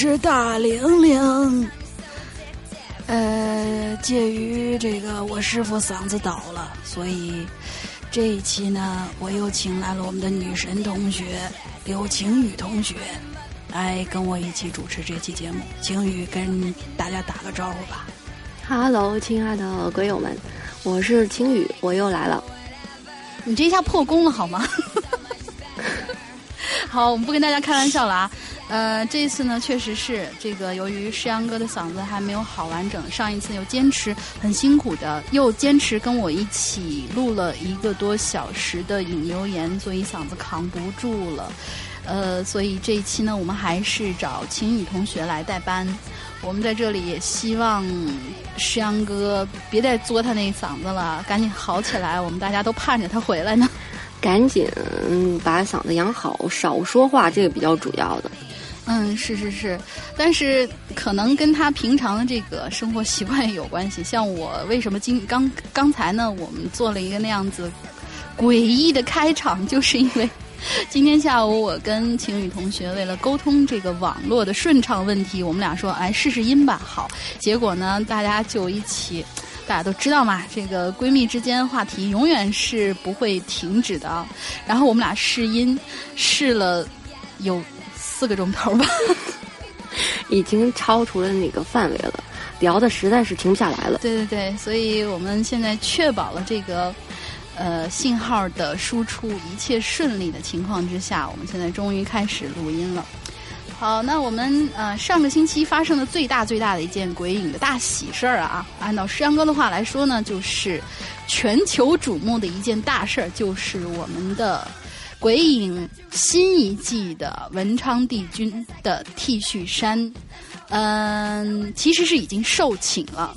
是大玲玲。呃，介于这个我师傅嗓子倒了，所以这一期呢，我又请来了我们的女神同学刘晴雨同学，来跟我一起主持这期节目。晴雨跟大家打个招呼吧。Hello，亲爱的鬼友们，我是晴雨，我又来了。你这一下破功了好吗？好，我们不跟大家开玩笑了啊。呃，这一次呢，确实是这个，由于诗阳哥的嗓子还没有好完整，上一次又坚持很辛苦的，又坚持跟我一起录了一个多小时的引流言，所以嗓子扛不住了。呃，所以这一期呢，我们还是找晴雨同学来代班。我们在这里也希望诗阳哥别再作他那嗓子了，赶紧好起来，我们大家都盼着他回来呢。赶紧把嗓子养好，少说话，这个比较主要的。嗯，是是是，但是可能跟他平常的这个生活习惯也有关系。像我为什么今刚刚才呢？我们做了一个那样子诡异的开场，就是因为 今天下午我跟晴雨同学为了沟通这个网络的顺畅问题，我们俩说哎试试音吧。好，结果呢大家就一起。大家都知道嘛，这个闺蜜之间话题永远是不会停止的。然后我们俩试音试了有四个钟头吧，已经超出了那个范围了，聊的实在是停不下来了。对对对，所以我们现在确保了这个呃信号的输出一切顺利的情况之下，我们现在终于开始录音了。好，那我们呃上个星期发生的最大最大的一件鬼影的大喜事儿啊，按照石阳哥的话来说呢，就是全球瞩目的一件大事儿，就是我们的鬼影新一季的文昌帝君的 T 恤衫，嗯，其实是已经售罄了。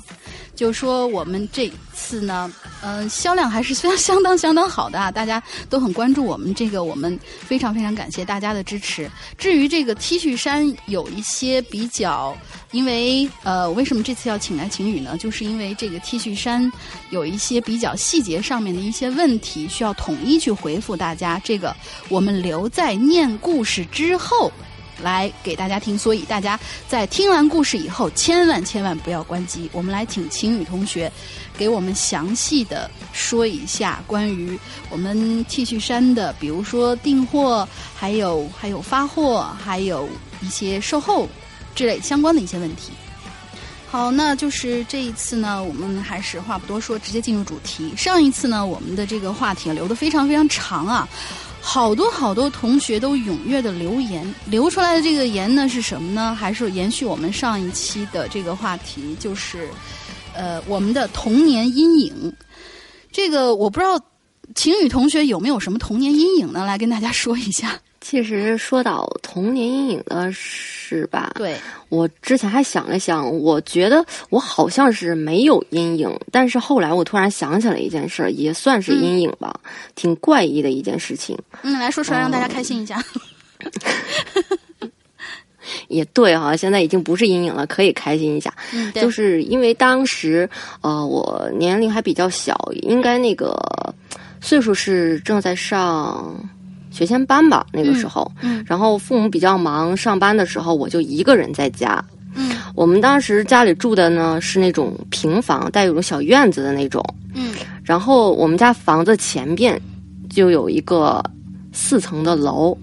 就说我们这次呢，嗯，销量还是非常相当相当好的啊，大家都很关注我们这个，我们非常非常感谢大家的支持。至于这个 T 恤衫有一些比较，因为呃，为什么这次要请来晴雨呢？就是因为这个 T 恤衫有一些比较细节上面的一些问题，需要统一去回复大家。这个我们留在念故事之后。来给大家听，所以大家在听完故事以后，千万千万不要关机。我们来请晴雨同学给我们详细的说一下关于我们 T 恤衫的，比如说订货，还有还有发货，还有一些售后之类相关的一些问题。好，那就是这一次呢，我们还是话不多说，直接进入主题。上一次呢，我们的这个话题留的非常非常长啊。好多好多同学都踊跃的留言，留出来的这个言呢是什么呢？还是延续我们上一期的这个话题，就是呃我们的童年阴影。这个我不知道晴雨同学有没有什么童年阴影呢？来跟大家说一下。其实说到童年阴影的事吧？对，我之前还想了想，我觉得我好像是没有阴影，但是后来我突然想起来一件事，也算是阴影吧，挺怪异的一件事情。嗯，来说出来让大家开心一下。也对哈，现在已经不是阴影了，可以开心一下。嗯，就是因为当时呃我年龄还比较小，应该那个岁数是正在上。学前班吧，那个时候，嗯，然后父母比较忙，上班的时候我就一个人在家，嗯，我们当时家里住的呢是那种平房，带有个小院子的那种，嗯，然后我们家房子前边就有一个四层的楼，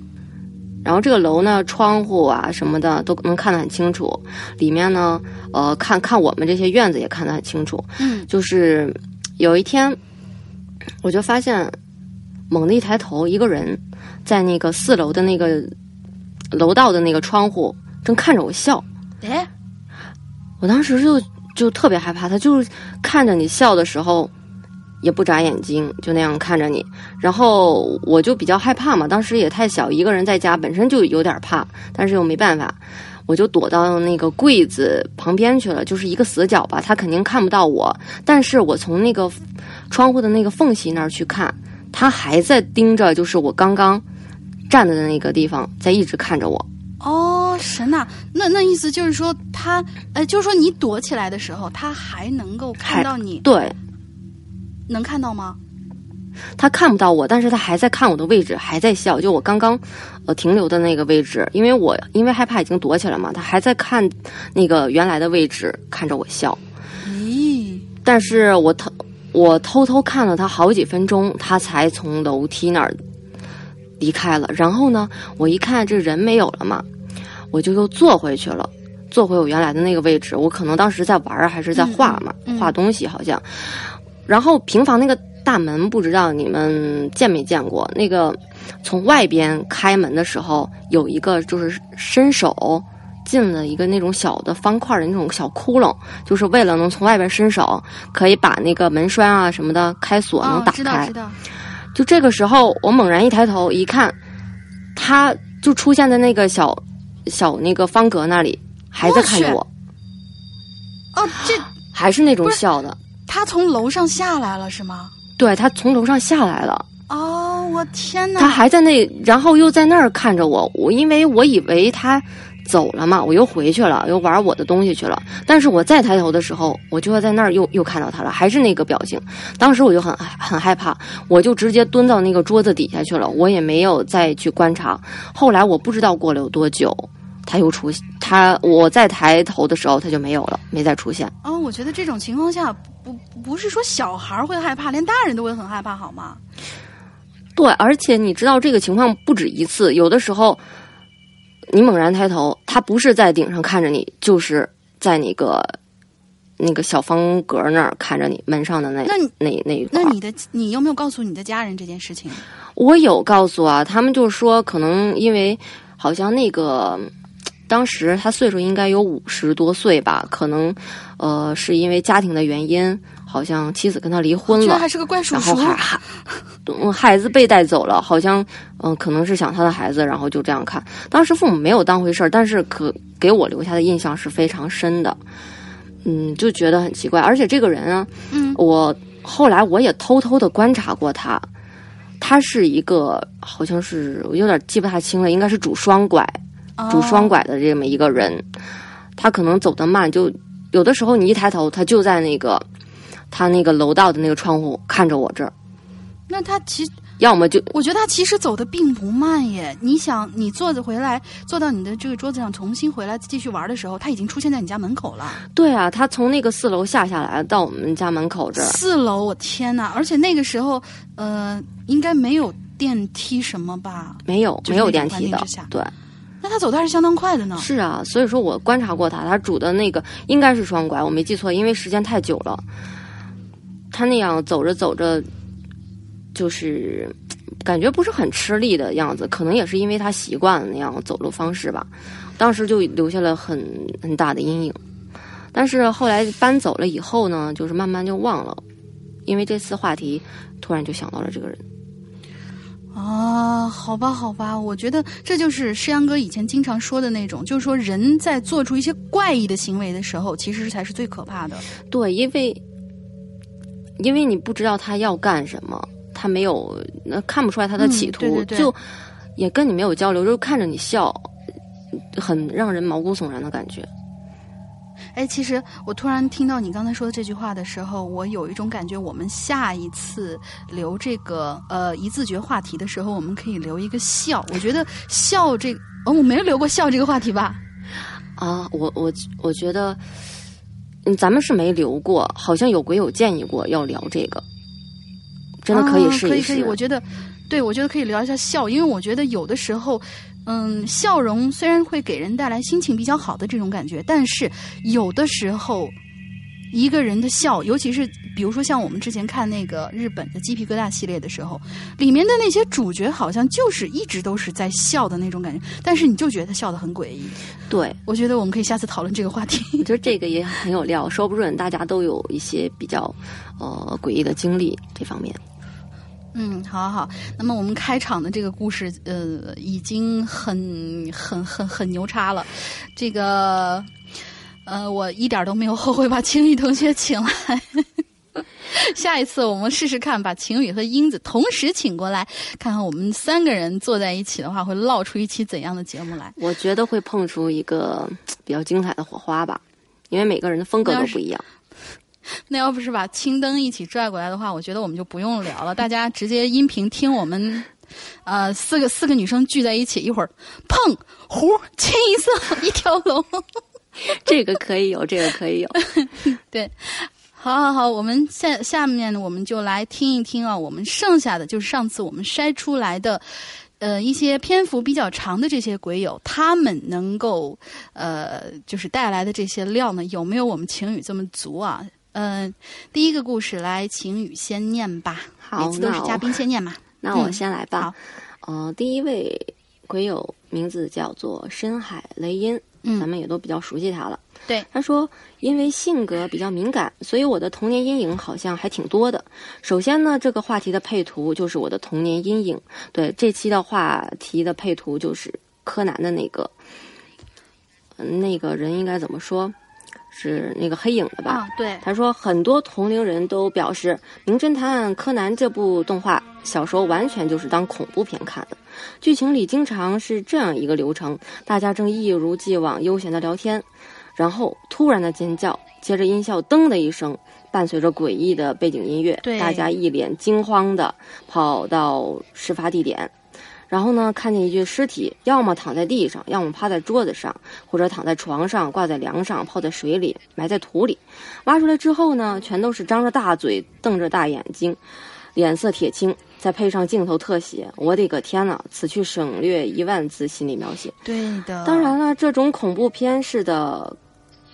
然后这个楼呢窗户啊什么的都能看得很清楚，里面呢呃看看我们这些院子也看得很清楚，嗯，就是有一天我就发现猛地一抬头，一个人。在那个四楼的那个楼道的那个窗户，正看着我笑。哎，我当时就就特别害怕，他就是看着你笑的时候也不眨眼睛，就那样看着你。然后我就比较害怕嘛，当时也太小，一个人在家本身就有点怕，但是又没办法，我就躲到那个柜子旁边去了，就是一个死角吧，他肯定看不到我。但是我从那个窗户的那个缝隙那儿去看，他还在盯着，就是我刚刚。站的那个地方在一直看着我。哦，神呐，那那意思就是说他，呃，就是说你躲起来的时候，他还能够看到你。对，能看到吗？他看不到我，但是他还在看我的位置，还在笑。就我刚刚呃停留的那个位置，因为我因为害怕已经躲起来嘛，他还在看那个原来的位置，看着我笑。咦，但是我偷我偷偷看了他好几分钟，他才从楼梯那儿离开了。然后呢，我一看这人没有了嘛，我就又坐回去了，坐回我原来的那个位置。我可能当时在玩儿还是在画嘛，画东西好像。然后平房那个大门，不知道你们见没见过？那个从外边开门的时候，有一个就是伸手进了一个那种小的方块的那种小窟窿，就是为了能从外边伸手，可以把那个门栓啊什么的开锁能哦打，开知道知。道，就这个时候，我猛然一抬头一看，他就出现在那个小小那个方格那里，还在看着我，哦，这还是那种笑的。他从楼上下来了是吗？对他从楼上下来了。哦，我天哪！他还在那，然后又在那儿看着我。我因为我以为他走了嘛，我又回去了，又玩我的东西去了。但是我再抬头的时候，我就会在那儿又又看到他了，还是那个表情。当时我就很很害怕，我就直接蹲到那个桌子底下去了，我也没有再去观察。后来我不知道过了有多久，他又出现他我再抬头的时候他就没有了，没再出现。哦，我觉得这种情况下，不不是说小孩会害怕，连大人都会很害怕，好吗？对，而且你知道这个情况不止一次，有的时候你猛然抬头，他不是在顶上看着你，就是在那个那个小方格那儿看着你门上的那那那那一块。那你的你有没有告诉你的家人这件事情？我有告诉啊，他们就说可能因为好像那个。当时他岁数应该有五十多岁吧，可能，呃，是因为家庭的原因，好像妻子跟他离婚了，还是个怪叔叔然后。孩子被带走了，好像嗯、可能是想他的孩子，然后就这样看。当时父母没有当回事儿，但是可给我留下的印象是非常深的，嗯，就觉得很奇怪。而且这个人啊，嗯，我后来我也偷偷的观察过他，他是一个好像是我有点记不太清了，应该是拄双拐，拄双哦拐的这么一个人，他可能走得慢，就有的时候你一抬头，他就在那个他那个楼道的那个窗户看着我这儿，那他其实，要么就我觉得他其实走的并不慢耶。你想，你坐着回来，坐到你的这个桌子上，重新回来继续玩的时候，他已经出现在你家门口了。对啊，他从那个四楼下下来到我们家门口这儿，四楼，我天哪！而且那个时候，呃，应该没有电梯什么吧？没有没有电梯的对，那他走的还是相当快的呢。是啊，所以说我观察过他，他拄的那个应该是双拐，我没记错，因为时间太久了，他那样走着走着，就是感觉不是很吃力的样子，可能也是因为他习惯了那样走路方式吧，当时就留下了很很大的阴影。但是后来搬走了以后呢，就是慢慢就忘了，因为这次话题突然就想到了这个人。啊，好吧，好吧，我觉得这就是诗阳哥以前经常说的那种，就是说人在做出一些怪异的行为的时候，其实才是最可怕的。对，因为因为你不知道他要干什么，他没有那看不出来他的企图，嗯对对对就也跟你没有交流，就看着你笑，很让人毛骨悚然的感觉。哎，其实我突然听到你刚才说的这句话的时候，我有一种感觉，我们下一次留这个呃一字诀话题的时候，我们可以留一个笑。我觉得笑这哦，我没有留过笑这个话题吧？啊，我我我觉得，嗯，咱们是没留过，好像有鬼友建议过要聊这个，真的可以啊试一试。可以可以，我觉得，对我觉得可以聊一下笑，因为我觉得有的时候，嗯，笑容虽然会给人带来心情比较好的这种感觉，但是有的时候。一个人的笑，尤其是比如说像我们之前看那个日本的鸡皮疙瘩系列的时候，里面的那些主角好像就是一直都是在笑的那种感觉，但是你就觉得他笑得很诡异。对，我觉得我们可以下次讨论这个话题。我觉得这个也很有料，说不准大家都有一些比较呃诡异的经历这方面。嗯，好好好。那么我们开场的这个故事，呃，已经很很很很牛叉了。这个，呃，我一点都没有后悔把晴雨同学请来。下一次我们试试看，把晴雨和英子同时请过来，看看我们三个人坐在一起的话，会唠出一期怎样的节目来。我觉得会碰出一个比较精彩的火花吧，因为每个人的风格都不一样。那要不是把青灯一起拽过来的话，我觉得我们就不用聊了，大家直接音频听我们，呃，四个四个女生聚在一起，一会儿碰胡清一色 一条龙。这个可以有，这个可以有。对，好好好，我们下下面我们就来听一听啊，我们剩下的就是上次我们筛出来的，呃，一些篇幅比较长的这些鬼友，他们能够呃，就是带来的这些料呢，有没有我们晴雨这么足啊？嗯、第一个故事来，晴雨先念吧，好每次都是嘉宾先念嘛。那我嗯先来吧。好呃，第一位鬼友名字叫做深海雷音，咱嗯，们也都比较熟悉他了。对，他说，因为性格比较敏感，所以我的童年阴影好像还挺多的。首先呢，这个话题的配图就是我的童年阴影。对，这期的话题的配图就是柯南的那个，嗯那个人应该怎么说？是那个黑影的吧？啊，对，他说，很多同龄人都表示，《名侦探柯南》这部动画小时候完全就是当恐怖片看的。剧情里经常是这样一个流程：大家正一如既往悠闲的聊天，然后突然的尖叫，接着音效“噔”的一声，伴随着诡异的背景音乐，大家一脸惊慌的跑到事发地点。然后呢，看见一具尸体，要么躺在地上，要么趴在桌子上，或者躺在床上、挂在梁上、泡在水里、埋在土里。挖出来之后呢，全都是张着大嘴、瞪着大眼睛，脸色铁青，再配上镜头特写，我的个天呐！此去省略一万字心理描写。对的。当然了，这种恐怖片式的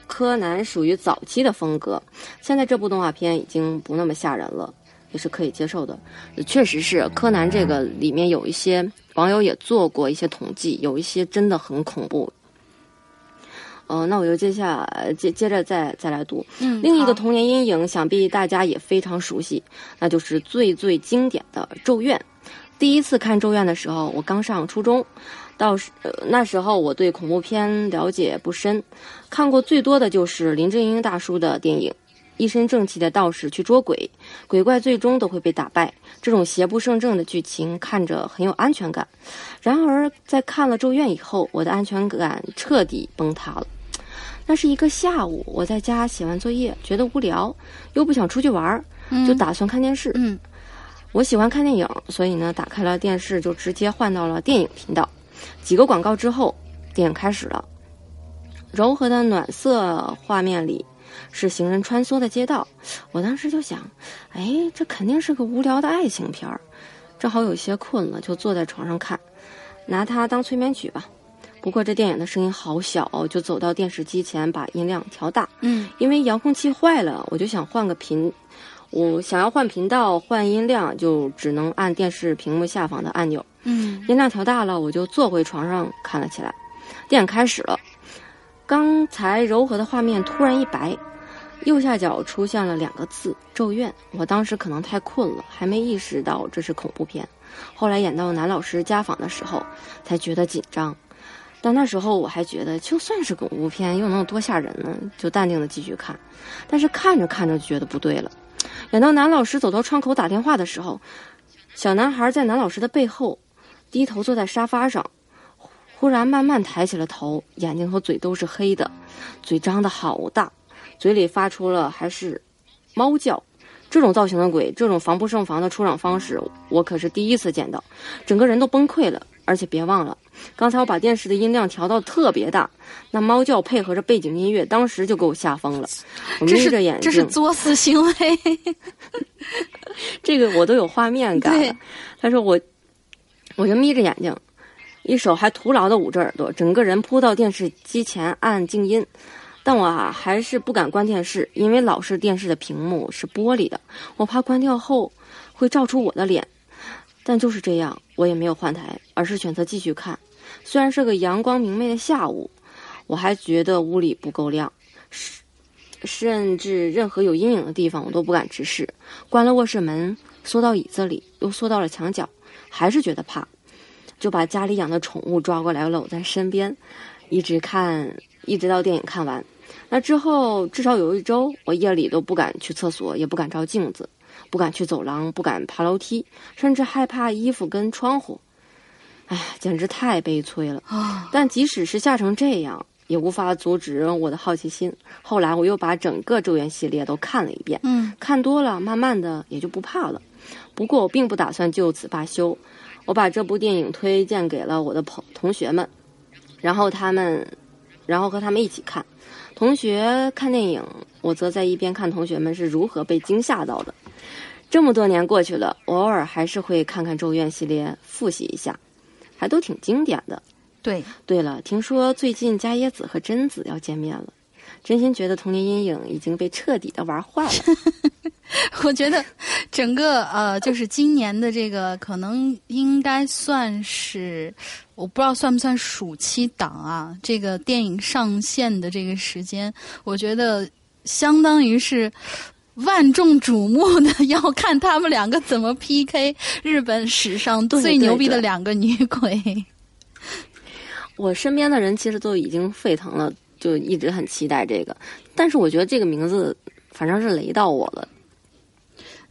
柯南属于早期的风格，现在这部动画片已经不那么吓人了，也是可以接受的。确实是柯南这个里面有一些网友也做过一些统计，有一些真的很恐怖。呃，那我就接下接接着再再来读。嗯，另一个童年阴影，想必大家也非常熟悉，那就是最最经典的《咒怨》。第一次看《咒怨》的时候，我刚上初中，到时、呃、那时候我对恐怖片了解不深，看过最多的就是林正英大叔的电影。一身正气的道士去捉鬼，鬼怪最终都会被打败。这种邪不胜正的剧情看着很有安全感。然而，在看了《咒怨》以后，我的安全感彻底崩塌了。那是一个下午，我在家写完作业，觉得无聊，又不想出去玩儿，就打算看电视。嗯我喜欢看电影，所以呢，打开了电视，就直接换到了电影频道。几个广告之后，电影开始了。柔和的暖色画面里是行人穿梭的街道，我当时就想，哎，这肯定是个无聊的爱情片儿。正好有些困了，就坐在床上看，拿它当催眠曲吧。不过这电影的声音好小哦，就走到电视机前把音量调大。嗯因为遥控器坏了，我就想换个频，我想要换频道、换音量，就只能按电视屏幕下方的按钮。嗯音量调大了，我就坐回床上看了起来。电影开始了，刚才柔和的画面突然一白，右下角出现了两个字“咒怨”。我当时可能太困了，还没意识到这是恐怖片。后来演到男老师家访的时候，才觉得紧张。但那时候我还觉得，就算是恐怖片，又能有多吓人呢？就淡定的继续看。但是看着看着就觉得不对了。演到男老师走到窗口打电话的时候，小男孩在男老师的背后低头坐在沙发上，忽然慢慢抬起了头，眼睛和嘴都是黑的，嘴张得好大，嘴里发出了还是猫叫。这种造型的鬼，这种防不胜防的出场方式，我可是第一次见到，整个人都崩溃了。而且别忘了，刚才我把电视的音量调到特别大，那猫叫配合着背景音乐，当时就给我吓疯了。我眯着眼睛，这是作死行为。这个我都有画面感。他说我，我就眯着眼睛，一手还徒劳的捂着耳朵，整个人扑到电视机前按静音。但我啊还是不敢关电视，因为老式电视的屏幕是玻璃的，我怕关掉后会照出我的脸。但就是这样，我也没有换台，而是选择继续看。虽然是个阳光明媚的下午，我还觉得屋里不够亮，是甚至任何有阴影的地方我都不敢直视。关了卧室门，缩到椅子里，又缩到了墙角，还是觉得怕，就把家里养的宠物抓过来搂在身边，一直看，一直到电影看完。那之后至少有一周，我夜里都不敢去厕所，也不敢照镜子，不敢去走廊，不敢爬楼梯，甚至害怕衣服跟窗户。哎，简直太悲催了。啊，但即使是吓成这样，也无法阻止我的好奇心。后来我又把整个《咒怨》系列都看了一遍，嗯看多了，慢慢的也就不怕了。不过我并不打算就此罢休，我把这部电影推荐给了我的朋同学们，然后他们，然后和他们一起看。同学看电影，我则在一边看同学们是如何被惊吓到的。这么多年过去了，偶尔还是会看看《咒怨》系列，复习一下，还都挺经典的。对，对了，听说最近伽椰子和贞子要见面了，真心觉得童年阴影已经被彻底的玩坏了。我觉得整个呃，就是今年的这个，可能应该算是，我不知道算不算暑期档啊？这个电影上线的这个时间，我觉得相当于是万众瞩目的，要看他们两个怎么 PK 日本史上最 牛逼的两个女鬼。我身边的人其实都已经沸腾了，就一直很期待这个。但是我觉得这个名字反正是雷到我了。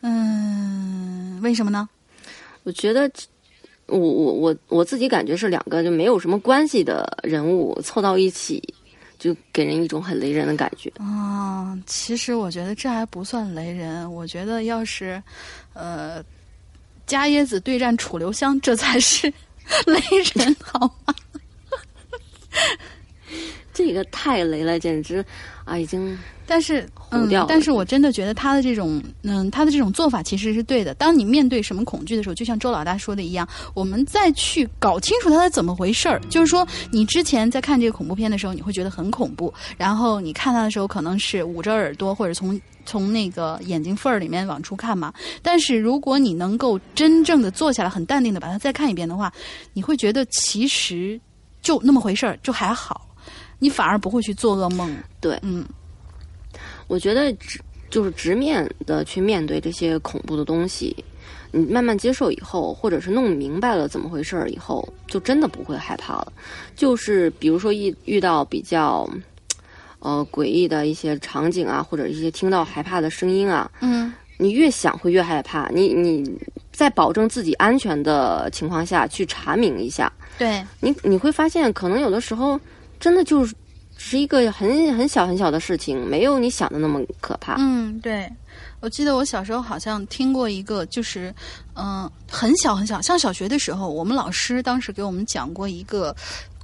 嗯，为什么呢？我觉得我我我我自己感觉是两个就没有什么关系的人物凑到一起，就给人一种很雷人的感觉。啊、其实我觉得这还不算雷人，我觉得要是，呃，伽椰子对战楚留香，这才是 雷人，好吗？这个太雷了，简直啊，已经但是，嗯，但是我真的觉得他的这种，嗯，他的这种做法其实是对的。当你面对什么恐惧的时候，就像周老大说的一样，我们再去搞清楚它是怎么回事儿。就是说，你之前在看这个恐怖片的时候，你会觉得很恐怖，然后你看它的时候，可能是捂着耳朵或者从从那个眼睛缝儿里面往出看嘛。但是如果你能够真正的坐下来，很淡定的把它再看一遍的话，你会觉得其实就那么回事儿，就还好。你反而不会去做噩梦，对嗯，我觉得直就是直面的去面对这些恐怖的东西，你慢慢接受以后，或者是弄明白了怎么回事儿以后，就真的不会害怕了。就是比如说一遇到比较呃诡异的一些场景啊，或者一些听到害怕的声音啊，嗯，你越想会越害怕。你你在保证自己安全的情况下去查明一下，对，你你会发现，可能有的时候真的就是是一个很很小很小的事情，没有你想的那么可怕。嗯，对，我记得我小时候好像听过一个，就是嗯、很小很小，上小学的时候，我们老师当时给我们讲过一个。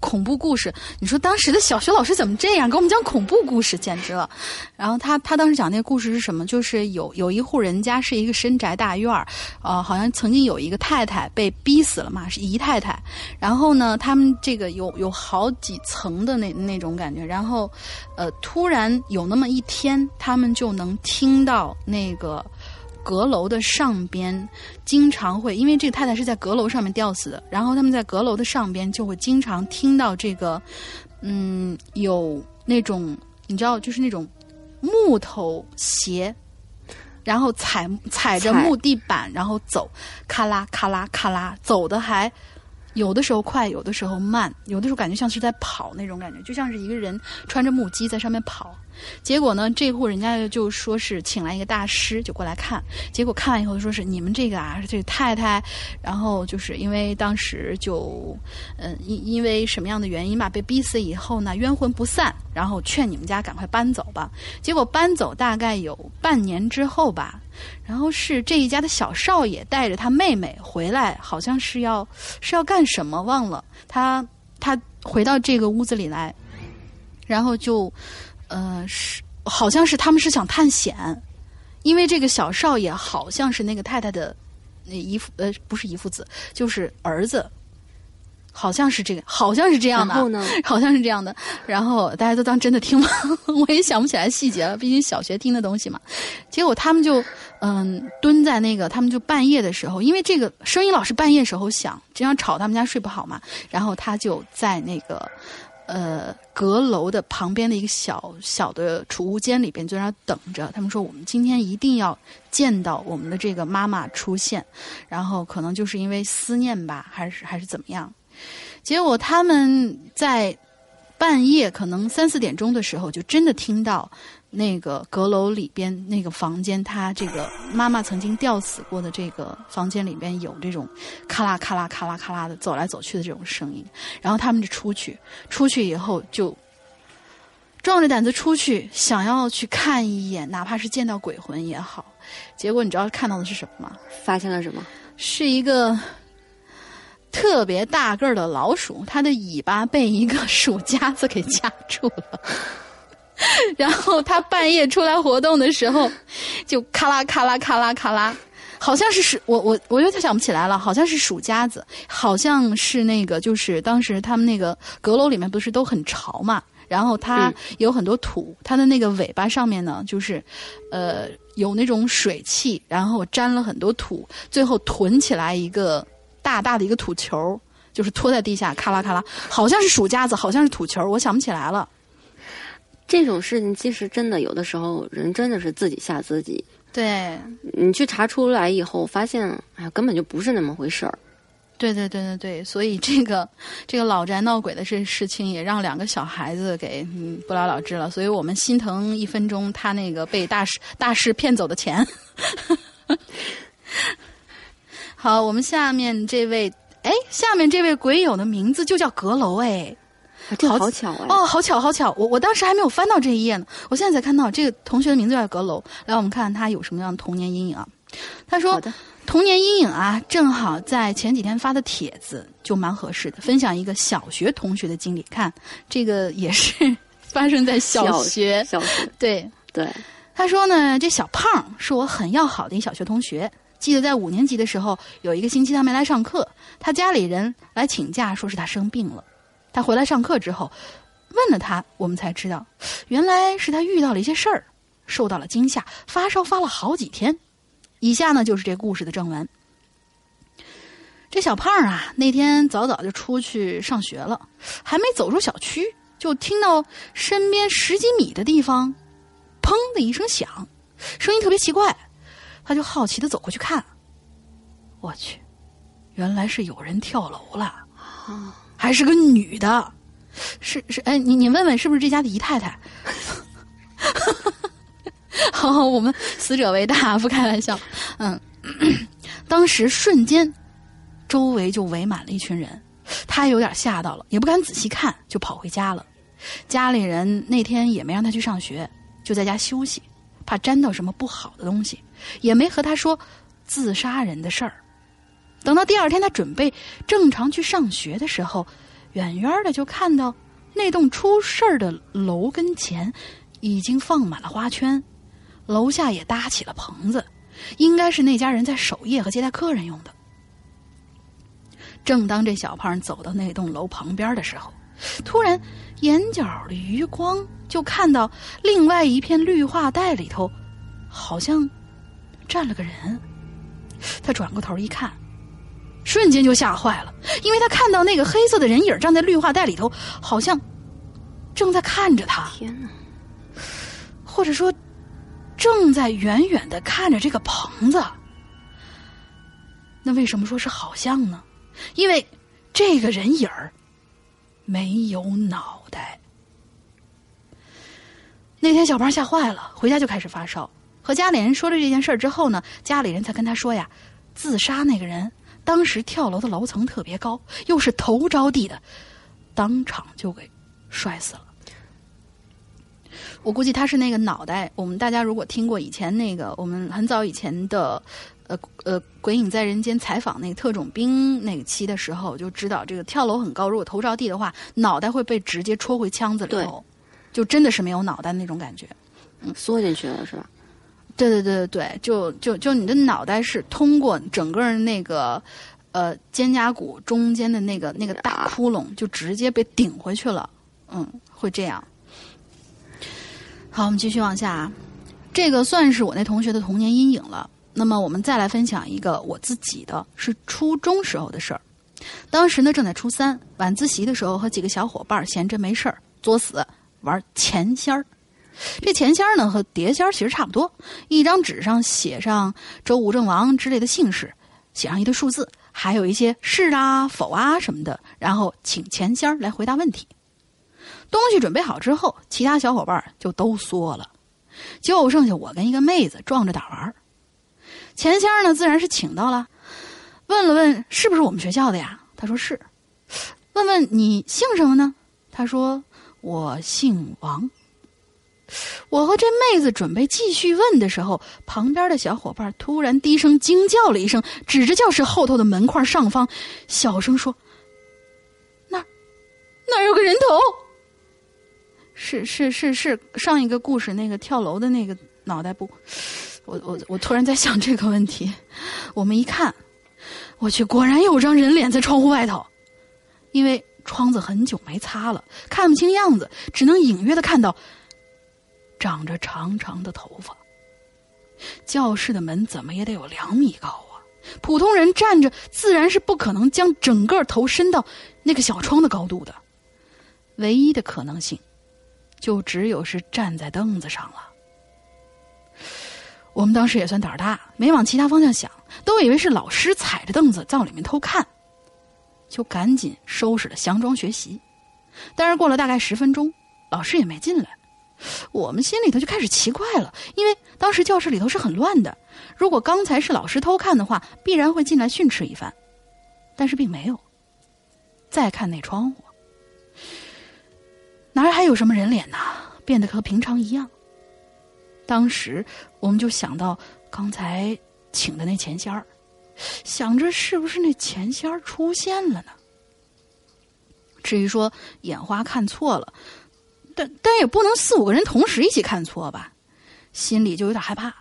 恐怖故事，你说当时的小学老师怎么这样给我们讲恐怖故事，简直了。然后他他当时讲那个故事是什么？就是有有一户人家是一个深宅大院儿，呃，好像曾经有一个太太被逼死了嘛，是姨太太。然后呢，他们这个有有好几层的那那种感觉，然后呃，突然有那么一天，他们就能听到那个阁楼的上边经常会，因为这个太太是在阁楼上面吊死的，然后他们在阁楼的上边就会经常听到这个，嗯，有那种你知道，就是那种木头鞋。然后踩踩着木地板，然后走，咔啦咔啦咔啦，走的还有的时候快，有的时候慢，有的时候感觉像是在跑那种感觉，就像是一个人穿着木屐在上面跑。结果呢，这户人家就说是请来一个大师，就过来看。结果看完以后说是你们这个啊，这个太太，然后就是因为当时就，嗯，因因为什么样的原因吧，被逼死以后呢，冤魂不散，然后劝你们家赶快搬走吧。结果搬走大概有半年之后吧，然后是这一家的小少爷带着他妹妹回来，好像是要是要干什么忘了。他他回到这个屋子里来，然后就呃是好像是他们是想探险，因为这个小少爷好像是那个太太的那姨父呃不是姨父子，就是儿子。好像是这个，好像是这样的啊，然后呢 好像是这样的。然后大家都当真的听了，我也想不起来细节了，毕竟小学听的东西嘛。结果他们就嗯蹲在那个，他们就半夜的时候，因为这个声音老是半夜时候响，这样吵他们家睡不好嘛。然后他就在那个呃阁楼的旁边的一个小小的储物间里边，就在那等着。他们说我们今天一定要见到我们的这个妈妈出现，然后可能就是因为思念吧，还是还是怎么样。结果他们在半夜可能三四点钟的时候，就真的听到那个阁楼里边那个房间，他这个妈妈曾经吊死过的这个房间里边有这种咔啦咔啦咔啦咔啦的走来走去的这种声音。然后他们就出去，出去以后就壮着胆子出去，想要去看一眼，哪怕是见到鬼魂也好。结果你知道看到的是什么吗？发现了什么？是一个特别大个儿的老鼠，它的尾巴被一个鼠夹子给夹住了。然后它半夜出来活动的时候，就咔啦咔啦咔啦咔啦，好像是鼠，我我我有点想不起来了，好像是鼠夹子，好像是那个，就是当时他们那个阁楼里面不是都很潮嘛，然后它有很多土，它的那个尾巴上面呢，就是呃有那种水汽，然后沾了很多土，最后囤起来一个大大的一个土球，就是拖在地下，咔啦咔啦，好像是鼠夹子，好像是土球，我想不起来了。这种事情其实真的有的时候人真的是自己吓自己。对，你去查出来以后，发现哎呀根本就不是那么回事儿。对对对对对，所以这个这个老宅闹鬼的这事情也让两个小孩子给嗯不了了之了，所以我们心疼一分钟他那个被大师大师骗走的钱。好，我们下面这位，哎，下面这位鬼友的名字就叫阁楼，哎。这好巧哎！哦，好巧，好巧！我我当时还没有翻到这一页呢，我现在才看到这个同学的名字叫阁楼。来，我们看看他有什么样的童年阴影啊？他说：“童年阴影啊，正好在前几天发的帖子就蛮合适的，分享一个小学同学的经历。看，这个也是 发生在小学，小学对对。他说呢，这小胖是我很要好的一小学同学。记得在五年级的时候，有一个星期他没来上课，他家里人来请假，说是他生病了。”他回来上课之后，问了他，我们才知道，原来是他遇到了一些事儿，受到了惊吓，发烧发了好几天。以下呢就是这故事的正文。这小胖啊，那天早早就出去上学了，还没走出小区，就听到身边十几米的地方，砰的一声响，声音特别奇怪，他就好奇的走过去看。我去，原来是有人跳楼了。还是个女的，是是哎，你你问问是不是这家的姨太太？好，我们死者为大，不开玩笑。嗯，当时瞬间，周围就围满了一群人，他有点吓到了，也不敢仔细看，就跑回家了。家里人那天也没让他去上学，就在家休息，怕沾到什么不好的东西，也没和他说自杀人的事儿。等到第二天，他准备正常去上学的时候，远远的就看到那栋出事儿的楼跟前已经放满了花圈，楼下也搭起了棚子，应该是那家人在守夜和接待客人用的。正当这小胖走到那栋楼旁边的时候，突然眼角的余光就看到另外一片绿化带里头，好像站了个人。他转过头一看。瞬间就吓坏了，因为他看到那个黑色的人影站在绿化带里头，好像正在看着他。天哪！或者说，正在远远的看着这个棚子。那为什么说是好像呢？因为这个人影儿没有脑袋。那天小胖吓坏了，回家就开始发烧。和家里人说了这件事儿之后呢，家里人才跟他说呀，自杀那个人。当时跳楼的楼层特别高，又是头着地的，当场就给摔死了。我估计他是那个脑袋。我们大家如果听过以前那个我们很早以前的呃呃《鬼影在人间》采访那个特种兵那个期的时候，就知道这个跳楼很高，如果头着地的话，脑袋会被直接戳回腔子里头，就真的是没有脑袋那种感觉，嗯，缩进去了是吧？对对对对对，就就就你的脑袋是通过整个那个呃肩胛骨中间的那个那个大窟窿，就直接被顶回去了。嗯，会这样。好，我们继续往下。这个算是我那同学的童年阴影了。那么我们再来分享一个我自己的，是初中时候的事儿。当时呢正在初三晚自习的时候，和几个小伙伴闲着没事儿作死玩钱仙儿。这钱仙儿呢和碟仙儿其实差不多，一张纸上写上周武郑王之类的姓氏，写上一堆数字，还有一些是啊、否啊什么的，然后请钱仙儿来回答问题。东西准备好之后，其他小伙伴就都缩了，就剩下我跟一个妹子壮着胆玩。钱仙儿呢自然是请到了，问了问是不是我们学校的呀？他说是。问问你姓什么呢？他说我姓王。我和这妹子准备继续问的时候，旁边的小伙伴突然低声惊叫了一声，指着教室后头的门框上方，小声说：“那儿，那儿有个人头。”是是是是，上一个故事那个跳楼的那个脑袋不。我我我突然在想这个问题。我们一看，我去，果然有张人脸在窗户外头，因为窗子很久没擦了，看不清样子，只能隐约的看到。长着长长的头发，教室的门怎么也得有两米高啊！普通人站着自然是不可能将整个头伸到那个小窗的高度的，唯一的可能性，就只有是站在凳子上了。我们当时也算胆儿大，没往其他方向想，都以为是老师踩着凳子在里面偷看，就赶紧收拾了详装学习。但是过了大概十分钟，老师也没进来。我们心里头就开始奇怪了，因为当时教室里头是很乱的。如果刚才是老师偷看的话，必然会进来训斥一番，但是并没有。再看那窗户，哪还有什么人脸呢？变得和平常一样。当时我们就想到刚才请的那钱仙儿，想着是不是那钱仙儿出现了呢？至于说眼花看错了。但但也不能四五个人同时一起看错吧，心里就有点害怕。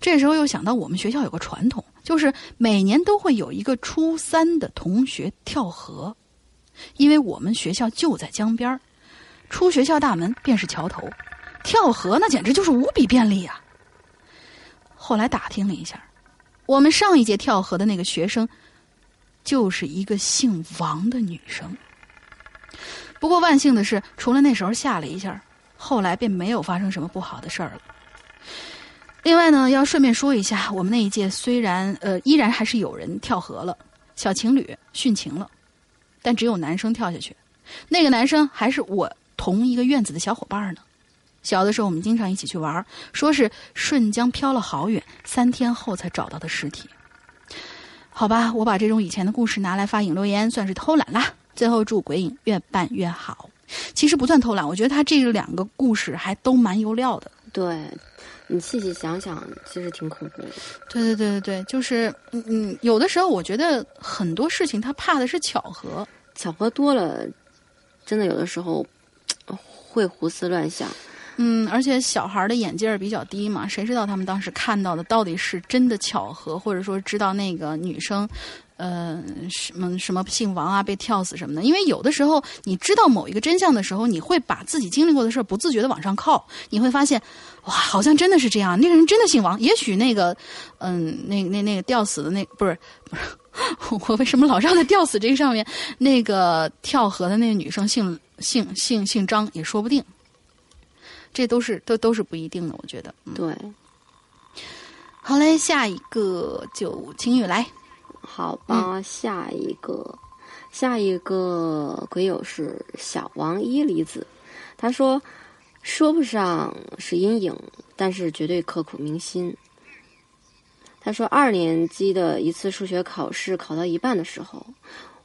这时候又想到我们学校有个传统，就是每年都会有一个初三的同学跳河，因为我们学校就在江边出学校大门便是桥头，跳河那简直就是无比便利啊。后来打听了一下，我们上一届跳河的那个学生，就是一个姓王的女生。不过万幸的是，除了那时候吓了一下，后来便没有发生什么不好的事儿了。另外呢，要顺便说一下，我们那一届虽然呃依然还是有人跳河了，小情侣殉情了，但只有男生跳下去。那个男生还是我同一个院子的小伙伴呢。小的时候我们经常一起去玩，说是顺江漂了好远，三天后才找到的尸体。好吧，我把这种以前的故事拿来发影留言，算是偷懒啦。最后祝鬼影越办越好。其实不算偷懒，我觉得他这两个故事还都蛮有料的。对，你细细想想，其实挺恐怖的。对对对对对，就是嗯嗯，有的时候我觉得很多事情他怕的是巧合，巧合多了，真的有的时候会胡思乱想。嗯，而且小孩的眼镜儿比较低嘛，谁知道他们当时看到的到底是真的巧合，或者说知道那个女生。呃，什么什么姓王啊，被跳死什么的？因为有的时候你知道某一个真相的时候，你会把自己经历过的事儿不自觉的往上靠，你会发现，哇，好像真的是这样，那个人真的姓王。也许那个，嗯，那那那个吊死的那不是不是，我为什么老绕在吊死这个上面？那个跳河的那个女生姓姓姓姓张也说不定，这都是都都是不一定的，我觉得。对，好嘞，下一个就晴雨来。好吧，下一个，下一个鬼友是小王一离子，他说说不上是阴影，但是绝对刻骨铭心。他说二年级的一次数学考试考到一半的时候，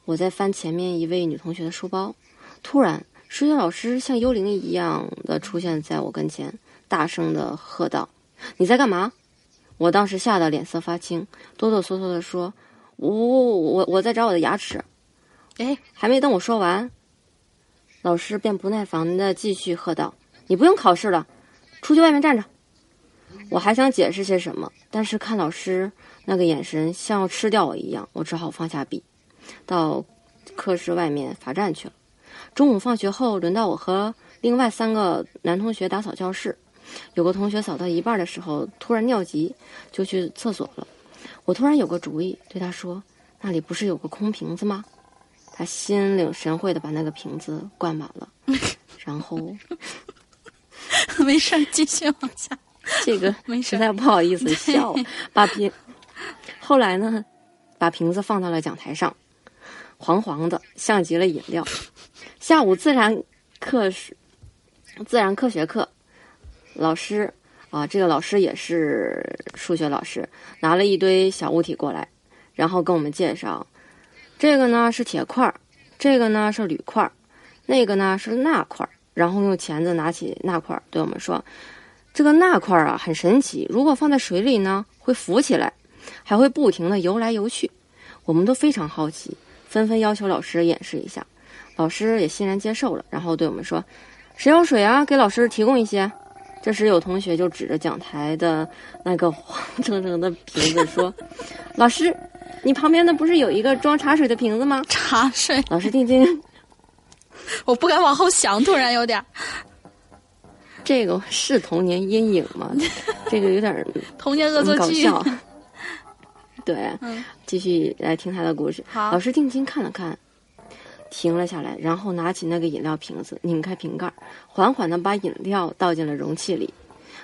我在翻前面一位女同学的书包，突然数学老师像幽灵一样的出现在我跟前，大声的喝道：“你在干嘛？”我当时吓得脸色发青，哆哆嗦嗦的说。我我我我在找我的牙齿，哎，还没等我说完，老师便不耐烦的继续喝道：“你不用考试了，出去外面站着。”我还想解释些什么，但是看老师那个眼神像要吃掉我一样，我只好放下笔，到课室外面罚站去了。中午放学后，轮到我和另外三个男同学打扫教室，有个同学扫到一半的时候突然尿急，就去厕所了。我突然有个主意，对他说：“那里不是有个空瓶子吗？”他心领神会的把那个瓶子灌满了，然后 没事继续往下。这个实在不好意思笑，把瓶后来呢，把瓶子放到了讲台上，黄黄的，像极了饮料。下午自然课时，自然科学课，老师。啊，这个老师也是数学老师，拿了一堆小物体过来，然后跟我们介绍，这个呢是铁块儿，这个呢是铝块儿，那个呢是钠块儿，然后用钳子拿起钠块儿，对我们说：“这个钠块儿啊很神奇，如果放在水里呢，会浮起来，还会不停的游来游去。”我们都非常好奇，纷纷要求老师演示一下。老师也欣然接受了，然后对我们说：“谁要水啊？给老师提供一些。”这时有同学就指着讲台的那个黄澄澄的瓶子说：“ 老师，你旁边的不是有一个装茶水的瓶子吗？”茶水，老师定睛，我不敢往后想，突然有点儿这个是童年阴影吗？这个有点 童年恶作剧。对，嗯继续来听他的故事。好老师定睛看了看，停了下来，然后拿起那个饮料瓶子，拧开瓶盖，缓缓地把饮料倒进了容器里。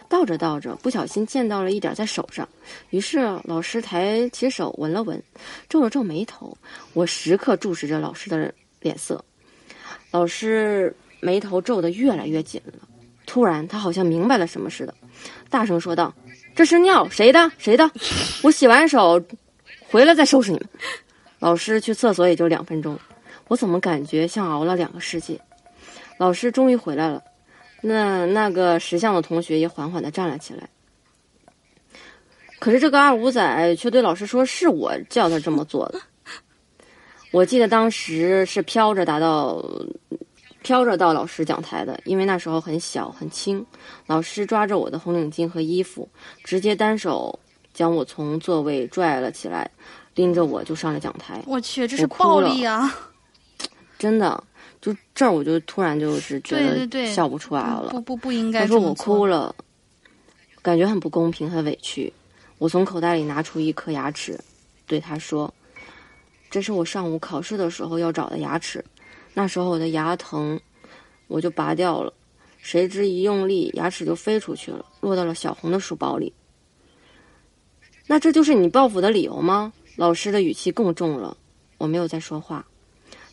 倒着倒着，不小心溅到了一点在手上，于是老师抬起手闻了闻，皱了皱眉头。我时刻注视着老师的脸色，老师眉头皱得越来越紧了。突然，他好像明白了什么似的，大声说道：“这是尿，谁的？谁的？我洗完手回来再收拾你们。”老师去厕所也就两分钟，我怎么感觉像熬了两个世纪？老师终于回来了，那那个识相的同学也缓缓地站了起来。可是这个二五仔却对老师说：“是我叫他这么做的。”我记得当时是飘着达到，飘着到老师讲台的，因为那时候很小很轻。老师抓着我的红领巾和衣服，直接单手将我从座位拽了起来，拎着我就上了讲台。我去，这是暴力啊！真的，就这儿我就突然就是觉得笑不出来了。不不不应该他说我哭了，感觉很不公平，很委屈。我从口袋里拿出一颗牙齿，对他说：“这是我上午考试的时候要找的牙齿，那时候我的牙疼，我就拔掉了。谁知一用力，牙齿就飞出去了，落到了小红的书包里。那这就是你报复的理由吗？”老师的语气更重了。我没有再说话。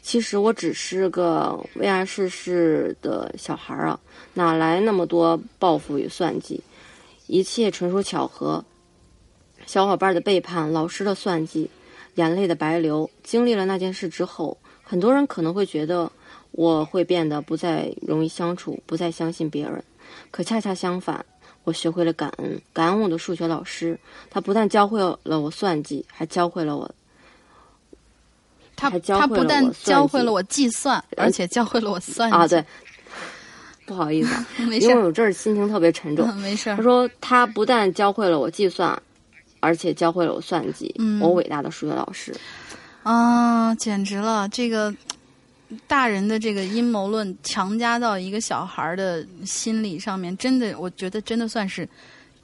其实我只是个为爱世事的小孩儿啊，哪来那么多报复与算计？一切纯属巧合。小伙伴的背叛，老师的算计，眼泪的白流。经历了那件事之后，很多人可能会觉得我会变得不再容易相处，不再相信别人。可恰恰相反，我学会了感恩，感恩我的数学老师，他不但教会了我算计，还教会了我他教他不但教会了我计算，而且教会了我算啊，计对，不好意思啊，没事儿，因为我这儿心情特别沉重。嗯没事儿他。说他不但教会了我计算，而且教会了我算计。嗯我伟大的数学老师，啊，简直了！这个大人的这个阴谋论强加到一个小孩儿的心理上面，真的，我觉得真的算是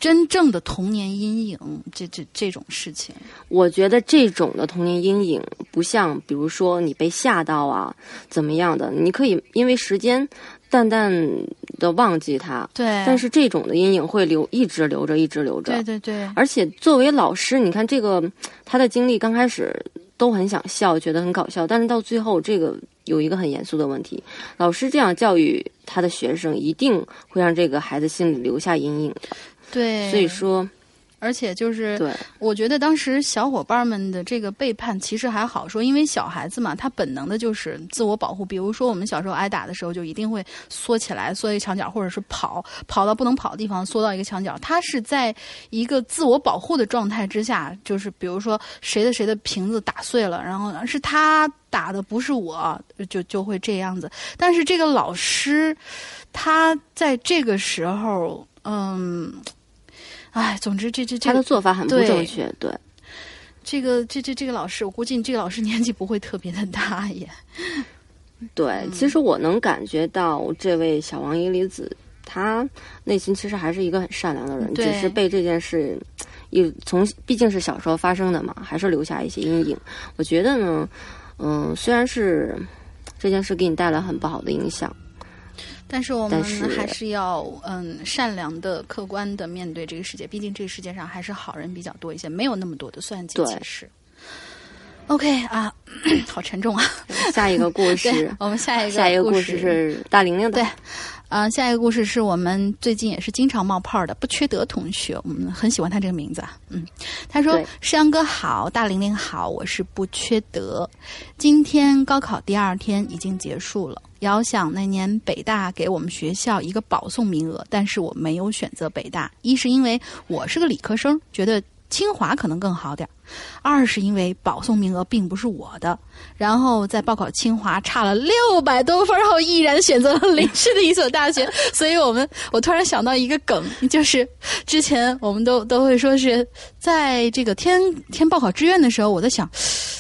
真正的童年阴影。这这这种事情，我觉得这种的童年阴影不像，比如说你被吓到啊，怎么样的，你可以因为时间淡淡的忘记它。对，但是这种的阴影会留，一直留着，一直留着。对对对，而且作为老师，你看这个他的经历刚开始都很想笑，觉得很搞笑，但是到最后这个有一个很严肃的问题：老师这样教育他的学生，一定会让这个孩子心里留下阴影。对，所以说，而且就是对我觉得当时小伙伴们的这个背叛其实还好说，因为小孩子嘛，他本能的就是自我保护。比如说我们小时候挨打的时候，就一定会缩起来，缩一个墙角，或者是跑，跑到不能跑的地方，缩到一个墙角。他是在一个自我保护的状态之下，就是比如说谁的谁的瓶子打碎了，然后呢是他打的，不是我，就就会这样子。但是这个老师，他在这个时候，嗯。哎，总之这这这他的做法很不正确。对，这个这这这个老师，我估计这个老师年纪不会特别的大也。对，嗯其实我能感觉到这位小王一离子，他内心其实还是一个很善良的人，只是被这件事一从毕竟是小时候发生的嘛，还是留下一些阴影。我觉得呢，嗯，虽然是这件事给你带来很不好的影响，但是我们是还是要嗯善良的、客观的面对这个世界，毕竟这个世界上还是好人比较多一些，没有那么多的算计。其实，OK 啊，好沉重啊。下一个故事，，我们下一个 下一个故事事是大玲玲的。对啊、下一个故事是我们最近也是经常冒泡的不缺德同学，我们很喜欢他这个名字啊。嗯，他说对：“世阳哥好，大玲玲好，我是不缺德。今天高考第二天已经结束了，遥想那年北大给我们学校一个保送名额，但是我没有选择北大，一是因为我是个理科生，觉得清华可能更好点儿；二是因为保送名额并不是我的。然后在报考清华差了六百多分后，毅然选择了邻市的一所大学。所以我们，我突然想到一个梗，就是之前我们都都会说是在这个填填报考志愿的时候，我在想。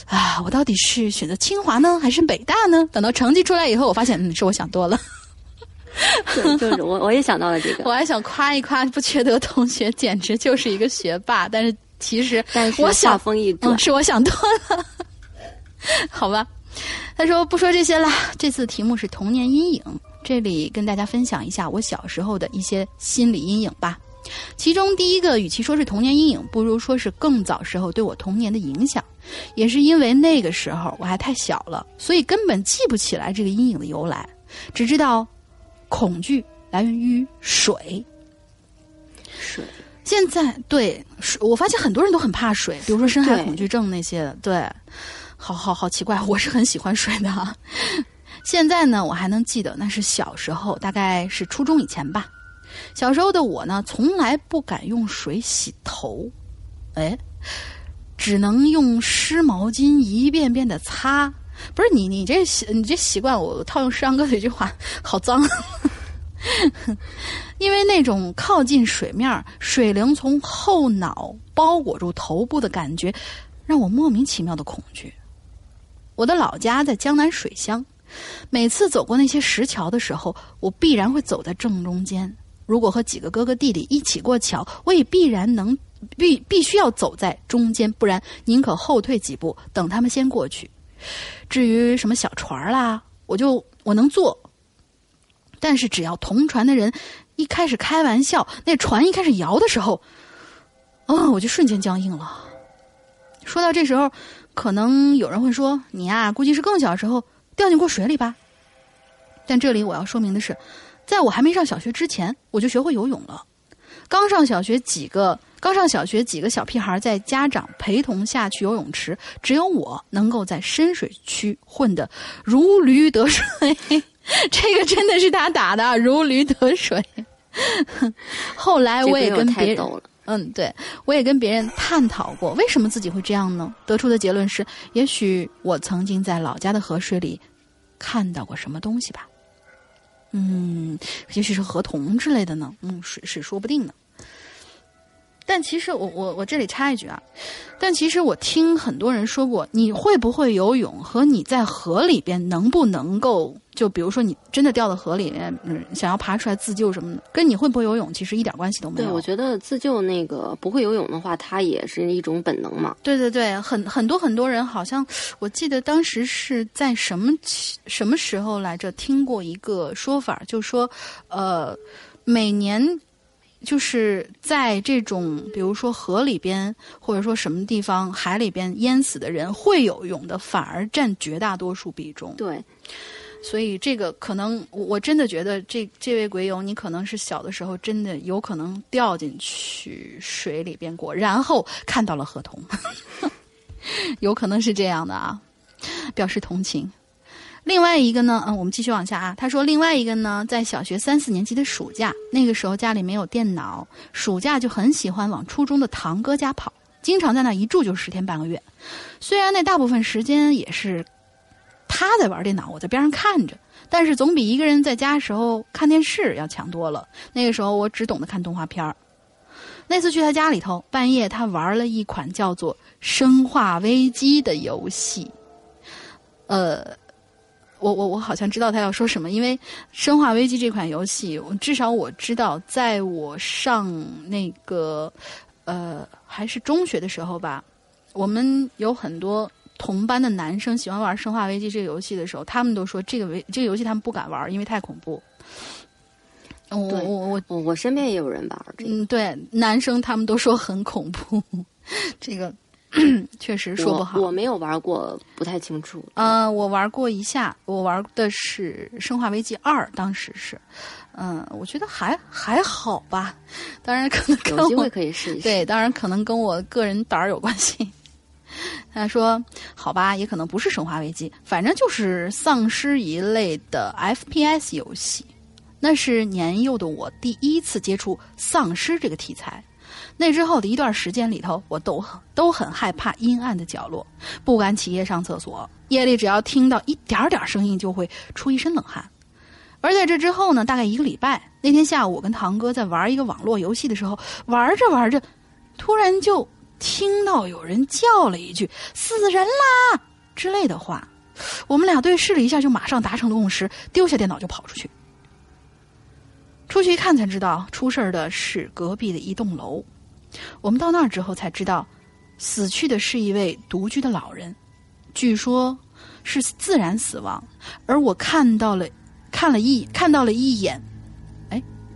啊，我到底是选择清华呢，还是北大呢？等到成绩出来以后，我发现，嗯，是我想多了。对，就是我，我也想到了这个。我还想夸一夸不缺德同学，简直就是一个学霸。但是其实，但是我想风一转，是我想多了。好吧，他说不说这些了。这次题目是童年阴影，这里跟大家分享一下我小时候的一些心理阴影吧。其中第一个，与其说是童年阴影，不如说是更早时候对我童年的影响。也是因为那个时候我还太小了，所以根本记不起来这个阴影的由来，只知道恐惧来源于水。水。现在对水，我发现很多人都很怕水，比如说深海恐惧症那些的。对，好好好奇怪，我是很喜欢水的。现在呢，我还能记得那是小时候，大概是初中以前吧。小时候的我呢，从来不敢用水洗头，哎。只能用湿毛巾一遍遍的擦，不是你你这习你这习惯，我套用诗阳哥的一句话，好脏。因为那种靠近水面，水灵从后脑包裹住头部的感觉，让我莫名其妙的恐惧。我的老家在江南水乡，每次走过那些石桥的时候，我必然会走在正中间。如果和几个哥哥弟弟一起过桥，我也必然能。必必须要走在中间，不然宁可后退几步，等他们先过去。至于什么小船啦，我就我能坐，但是只要同船的人一开始开玩笑，那船一开始摇的时候，啊，我就瞬间僵硬了。说到这时候，可能有人会说：“你呀，估计是更小时候掉进过水里吧？”但这里我要说明的是，在我还没上小学之前，我就学会游泳了。刚上小学几个。刚上小学，几个小屁孩在家长陪同下去游泳池，只有我能够在深水区混得如驴得水。这个真的是他打的，如驴得水。后来我也跟别人，嗯，对，我也跟别人探讨过，为什么自己会这样呢？得出的结论是，也许我曾经在老家的河水里看到过什么东西吧。嗯，也许是河童之类的呢。嗯，是是说不定的。但其实我我我这里插一句啊，但其实我听很多人说过，你会不会游泳和你在河里边能不能够，就比如说你真的掉到河里面，嗯，想要爬出来自救什么的，跟你会不会游泳其实一点关系都没有。对，我觉得自救那个不会游泳的话，它也是一种本能嘛。对对对，很很多很多人好像，我记得当时是在什么什么时候来着，听过一个说法，就说，呃，每年。就是在这种，比如说河里边，或者说什么地方海里边淹死的人，会游泳的反而占绝大多数比重。对，所以这个可能，我真的觉得这这位鬼友，你可能是小的时候真的有可能掉进去水里边过，然后看到了河童，有可能是这样的啊，表示同情。另外一个呢，嗯，我们继续往下啊。他说，另外一个呢，在小学三四年级的暑假，那个时候家里没有电脑，暑假就很喜欢往初中的堂哥家跑，经常在那一住就十天半个月。虽然那大部分时间也是他在玩电脑，我在边上看着，但是总比一个人在家时候看电视要强多了。那个时候我只懂得看动画片儿。那次去他家里头，半夜他玩了一款叫做《生化危机》的游戏，呃。我我我好像知道他要说什么，因为《生化危机》这款游戏，至少我知道，在我上那个呃还是中学的时候吧，我们有很多同班的男生喜欢玩《生化危机》这个游戏的时候，他们都说这个危这个游戏他们不敢玩，因为太恐怖。我我我我身边也有人玩。嗯，对，男生他们都说很恐怖，这个。确实说不好，我没有玩过，不太清楚。呃，我玩过一下，我玩的是《生化危机二》，当时是，嗯，我觉得还还好吧。当然可能跟有机会可以试一试。对，当然可能跟我个人胆儿有关系。他说：“好吧，也可能不是《生化危机》，反正就是丧尸一类的 FPS 游戏。那是年幼的我第一次接触丧尸这个题材。那之后的一段时间里头，我都都很害怕阴暗的角落，不敢起夜上厕所。夜里只要听到一点点声音，就会出一身冷汗。而在这之后呢，大概一个礼拜，那天下午我跟堂哥在玩一个网络游戏的时候，玩着玩着，突然就。”听到有人叫了一句“死人啦”之类的话，我们俩对视了一下，就马上达成了共识，丢下电脑就跑出去。出去一看才知道，出事的是隔壁的一栋楼。我们到那儿之后才知道，死去的是一位独居的老人，据说是自然死亡。而我看到了，看了一看到了一眼。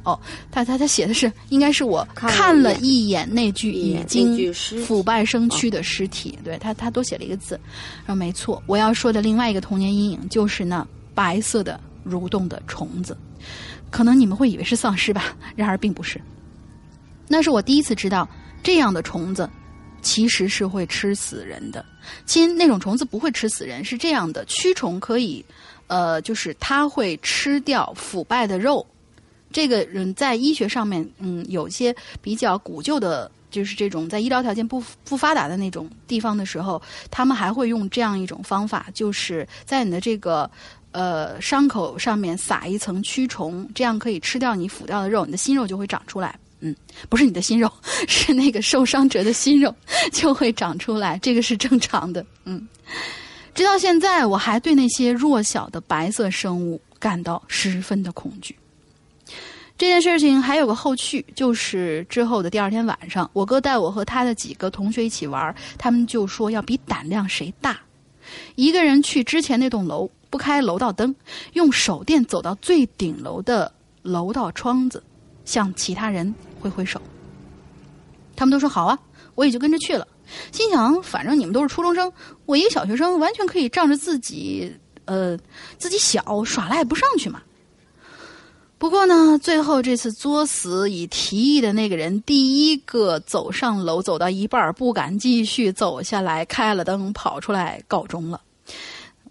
哦，他他他写的是，应该是我看了一眼那具已经腐败生蛆的尸体。对他，他多写了一个字。啊，没错，我要说的另外一个童年阴影就是那白色的蠕动的虫子。可能你们会以为是丧尸吧，然而并不是。那是我第一次知道，这样的虫子其实是会吃死人的。亲，那种虫子不会吃死人，是这样的：蛆虫可以，呃，就是它会吃掉腐败的肉。这个人在医学上面，嗯，有些比较古旧的，就是这种在医疗条件不不发达的那种地方的时候，他们还会用这样一种方法，就是在你的这个呃伤口上面撒一层蛆虫，这样可以吃掉你腐掉的肉，你的新肉就会长出来。嗯，不是你的新肉，是那个受伤者的新肉就会长出来，这个是正常的。嗯，直到现在，我还对那些弱小的白色生物感到十分的恐惧。这件事情还有个后续，就是之后的第二天晚上，我哥带我和他的几个同学一起玩，他们就说要比胆量谁大。一个人去之前那栋楼，不开楼道灯，用手电走到最顶楼的楼道窗子，向其他人挥挥手。他们都说好啊，我也就跟着去了。心想，反正你们都是初中生，我一个小学生，完全可以仗着自己呃自己小耍赖不上去嘛。不过呢，最后这次作死以提议的那个人，第一个走上楼，走到一半不敢继续走下来，开了灯跑出来告终了。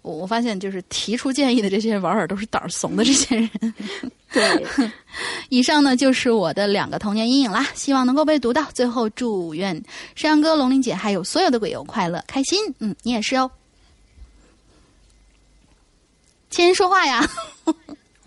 我我发现，就是提出建议的这些玩儿都是胆儿怂的这些人。对，以上呢就是我的两个童年阴影啦，希望能够被读到。最后祝愿山羊哥、龙玲姐还有所有的鬼友快乐开心。嗯，你也是哦。亲人说话呀。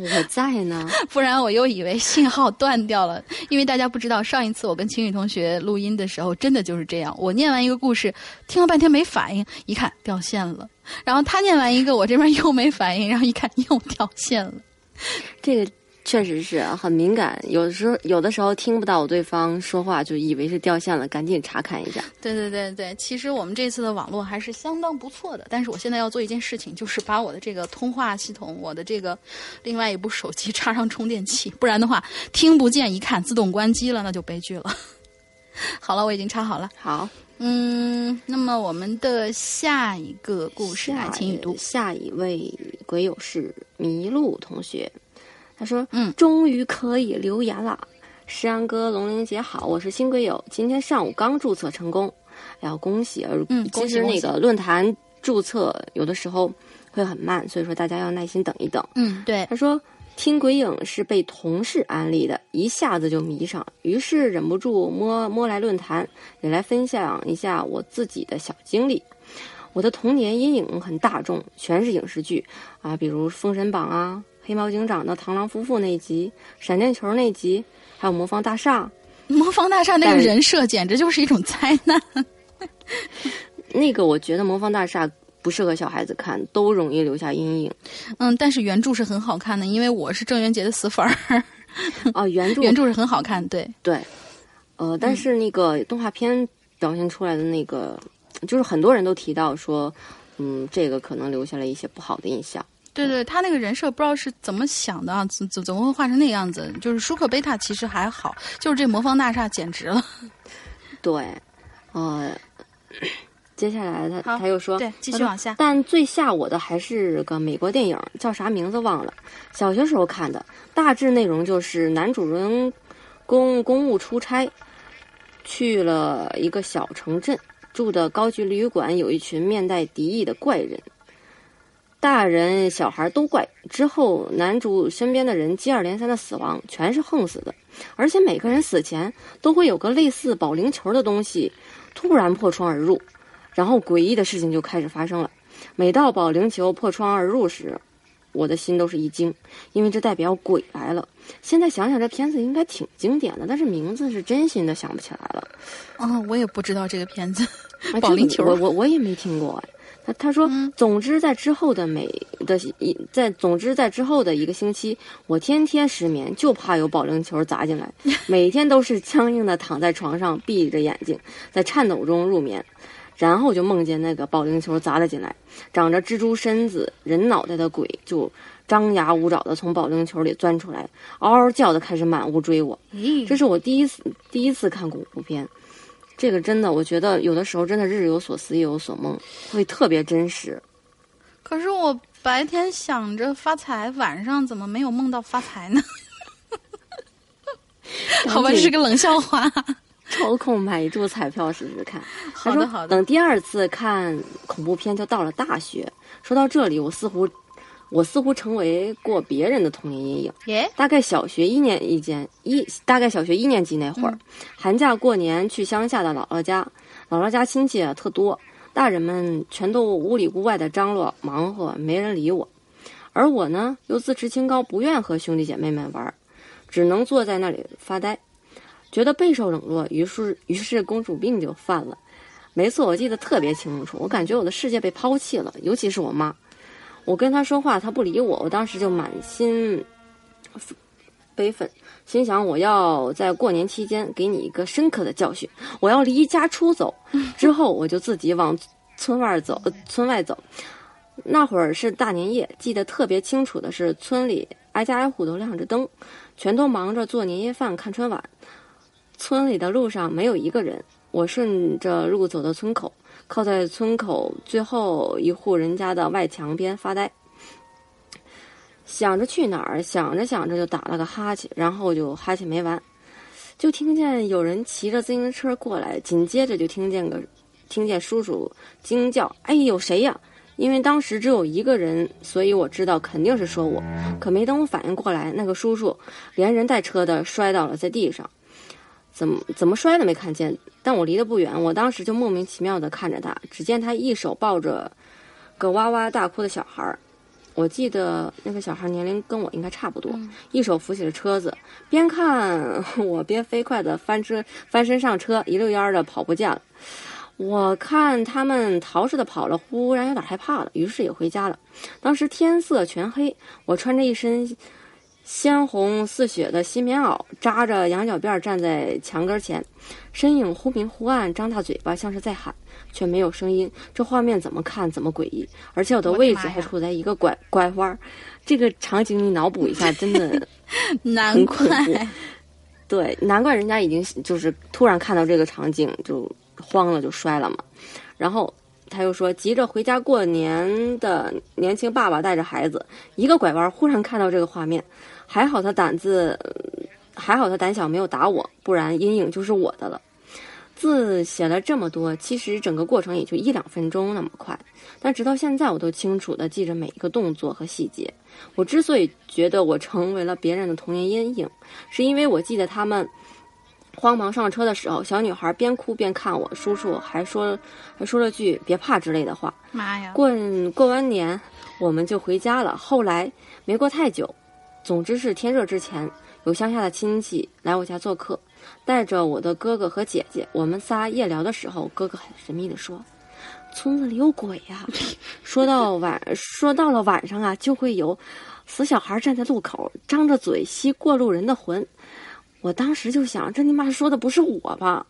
我在呢，不然我又以为信号断掉了。因为大家不知道，上一次我跟晴雨同学录音的时候，真的就是这样。我念完一个故事，听了半天没反应，一看掉线了。然后他念完一个，我这边又没反应，然后一看又掉线了。这个。确实是很敏感，有的时候有的时候听不到对方说话，就以为是掉线了，赶紧查看一下。对对对对，其实我们这次的网络还是相当不错的，但是我现在要做一件事情，就是把我的这个通话系统，我的这个另外一部手机 插上充电器，不然的话听不见，一看自动关机了，那就悲剧了。好了，我已经插好了。好，嗯，那么我们的下一个故事，请语读。下一位鬼友是麋鹿同学。他说：“嗯，终于可以留言了。石阳哥、龙玲姐好，我是新龟友，今天上午刚注册成功，要恭喜！嗯，其实那个论坛注册有的时候会很慢，所以说大家要耐心等一等。嗯，对。他说听鬼影是被同事安利的，一下子就迷上，于是忍不住摸摸来论坛，也来分享一下我自己的小经历。我的童年阴影很大众，全是影视剧啊，比如《封神榜》啊。”黑猫警长的螳螂夫妇那集，闪电球那集，还有魔方大厦。魔方大厦那个人设简直就是一种灾难。那个我觉得魔方大厦不适合小孩子看，都容易留下阴影。嗯，但是原著是很好看的，因为我是郑渊洁的死粉儿。哦，原著原著是很好看，对对。呃，但是那个动画片表现出来的那个，就是很多人都提到说，嗯，这个可能留下了一些不好的印象。对对，他那个人设不知道是怎么想的啊，怎怎怎么会画成那个样子？就是舒克贝塔其实还好，就是这魔方大厦简直了。对，呃，接下来他他又说，对，继续往下。但最吓我的还是个美国电影，叫啥名字忘了。小学时候看的，大致内容就是男主人公公务出差，去了一个小城镇。住的高级旅馆有一群面带敌意的怪人，大人小孩都怪。之后男主身边的人接二连三的死亡，全是横死的，而且每个人死前都会有个类似保龄球的东西突然破窗而入，然后诡异的事情就开始发生了。每到保龄球破窗而入时，我的心都是一惊，因为这代表鬼来了。现在想想，这片子应该挺经典的，但是名字是真心的想不起来了。哦，我也不知道这个片子，哎保龄球我我我也没听过哎。他他说，总之在之后的每的一在总之在之后的一个星期，我天天失眠，就怕有保龄球砸进来，每天都是僵硬的躺在床上，闭着眼睛，在颤抖中入眠，然后就梦见那个保龄球砸了进来，长着蜘蛛身子、人脑袋的鬼就张牙舞爪的从保龄球里钻出来，嗷嗷叫的开始满屋追我。这是我第一次第一次看恐怖片，这个真的，我觉得有的时候真的日有所思，夜有所梦，会特别真实。可是我白天想着发财，晚上怎么没有梦到发财呢？好吧，这是个冷笑话。抽空买一注彩票试试看。好的，好的。等第二次看恐怖片就到了大学。说到这里，我似乎我似乎成为过别人的童年阴影。耶，大概小学一年一间一，大概小学一年级那会儿，寒假过年去乡下的姥姥家，姥姥家亲戚啊特多，大人们全都屋里屋外的张罗忙活，没人理我，而我呢又自持清高，不愿和兄弟姐妹们玩，只能坐在那里发呆，觉得备受冷落，于是于是公主病就犯了。没错，我记得特别清楚，我感觉我的世界被抛弃了，尤其是我妈。我跟他说话，他不理我，我当时就满心悲愤，心想我要在过年期间给你一个深刻的教训，我要离家出走。之后我就自己往村外走，呃村外走。那会儿是大年夜，记得特别清楚的是，村里挨家挨户都亮着灯，全都忙着做年夜饭、看春晚。村里的路上没有一个人，我顺着路走到村口，靠在村口最后一户人家的外墙边发呆。想着去哪儿，想着想着就打了个哈欠，然后就哈欠没完，就听见有人骑着自行车过来，紧接着就听见个听见叔叔惊叫：“哎，有谁呀？”因为当时只有一个人，所以我知道肯定是说我。可没等我反应过来，那个叔叔连人带车的摔倒了在地上，怎么怎么摔的没看见。但我离得不远，我当时就莫名其妙地看着他，只见他一手抱着个哇哇大哭的小孩儿。我记得那个小孩年龄跟我应该差不多，一手扶起了车子，边看 我边飞快地翻车翻身上车，一溜烟儿的跑不见了。我看他们逃似的跑了，忽然有点害怕了，于是也回家了。当时天色全黑，我穿着一身鲜红似血的新棉袄，扎着羊角辫站在墙根前，身影忽明忽暗，张大嘴巴像是在喊，却没有声音。这画面怎么看怎么诡异，而且我的位置还处在一个拐拐弯儿。这个场景你脑补一下，真的难怪怖。对，难怪人家已经就是突然看到这个场景就慌了，就摔了嘛。然后他又说，急着回家过年的年轻爸爸带着孩子，一个拐弯，忽然看到这个画面，还好他胆子，还好他胆小没有打我，不然阴影就是我的了。字写了这么多，其实整个过程也就一两分钟那么快，但直到现在我都清楚的记着每一个动作和细节。我之所以觉得我成为了别人的童年阴影，是因为我记得他们慌忙上车的时候，小女孩边哭边看我，叔叔还说还说了句“别怕”之类的话。妈呀！过过完年，我们就回家了。后来没过太久，总之是天热之前，有乡下的亲戚来我家做客，带着我的哥哥和姐姐。我们仨夜聊的时候，哥哥很神秘地说：“村子里有鬼呀、说到晚，说到了晚上啊，就会有死小孩站在路口，张着嘴吸过路人的魂。我当时就想，这你妈说的不是我吧？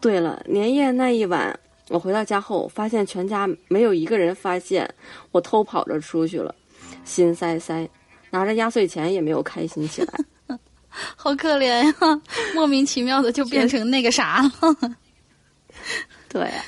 对了，年夜那一晚，我回到家后，发现全家没有一个人发现我偷跑着出去了，心塞塞，拿着压岁钱也没有开心起来。好可怜呀、莫名其妙的就变成那个啥了。对啊，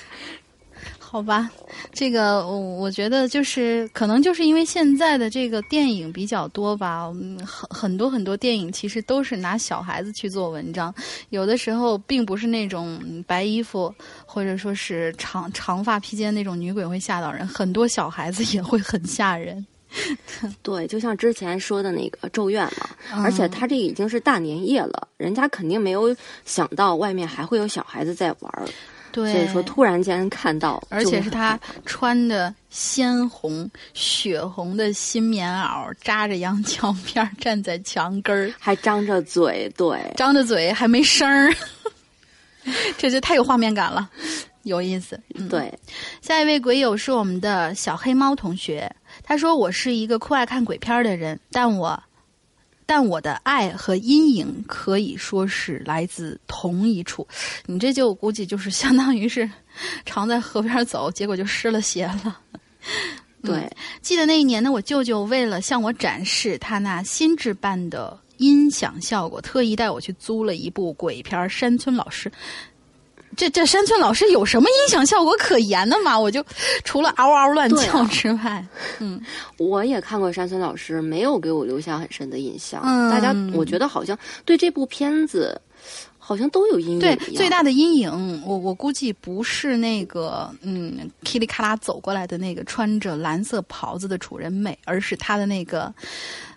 好好吧，这个我我觉得就是可能就是因为现在的这个电影比较多吧，嗯很很多很多电影其实都是拿小孩子去做文章，有的时候并不是那种嗯白衣服或者说是长长发披肩那种女鬼会吓到人，很多小孩子也会很吓人。对，就像之前说的那个《咒怨》嘛，嗯。而且他这已经是大年夜了，人家肯定没有想到外面还会有小孩子在玩儿，对，所以说突然间看到，而且是他穿的鲜红、血红的新棉袄，扎着羊角辫儿站在墙根儿，还张着嘴，对，张着嘴还没声儿，这就太有画面感了，有意思。嗯，对，下一位鬼友是我们的小黑猫同学，他说：“我是一个酷爱看鬼片儿的人，但我但我的爱和阴影可以说是来自同一处。你这就估计就是相当于是常在河边走，结果就湿了鞋了。”对，记得那一年呢，我舅舅为了向我展示他那新制办的音响效果，特意带我去租了一部鬼片《山村老师》。这这山村老师有什么音响效果可言的吗？我就除了嗷嗷乱叫之外，嗯，我也看过山村老师，没有给我留下很深的印象。嗯大家我觉得好像对这部片子好像都有阴影对，最大的阴影，我我估计不是那个嗯噼里咔啦走过来的那个穿着蓝色袍子的楚人美，而是他的那个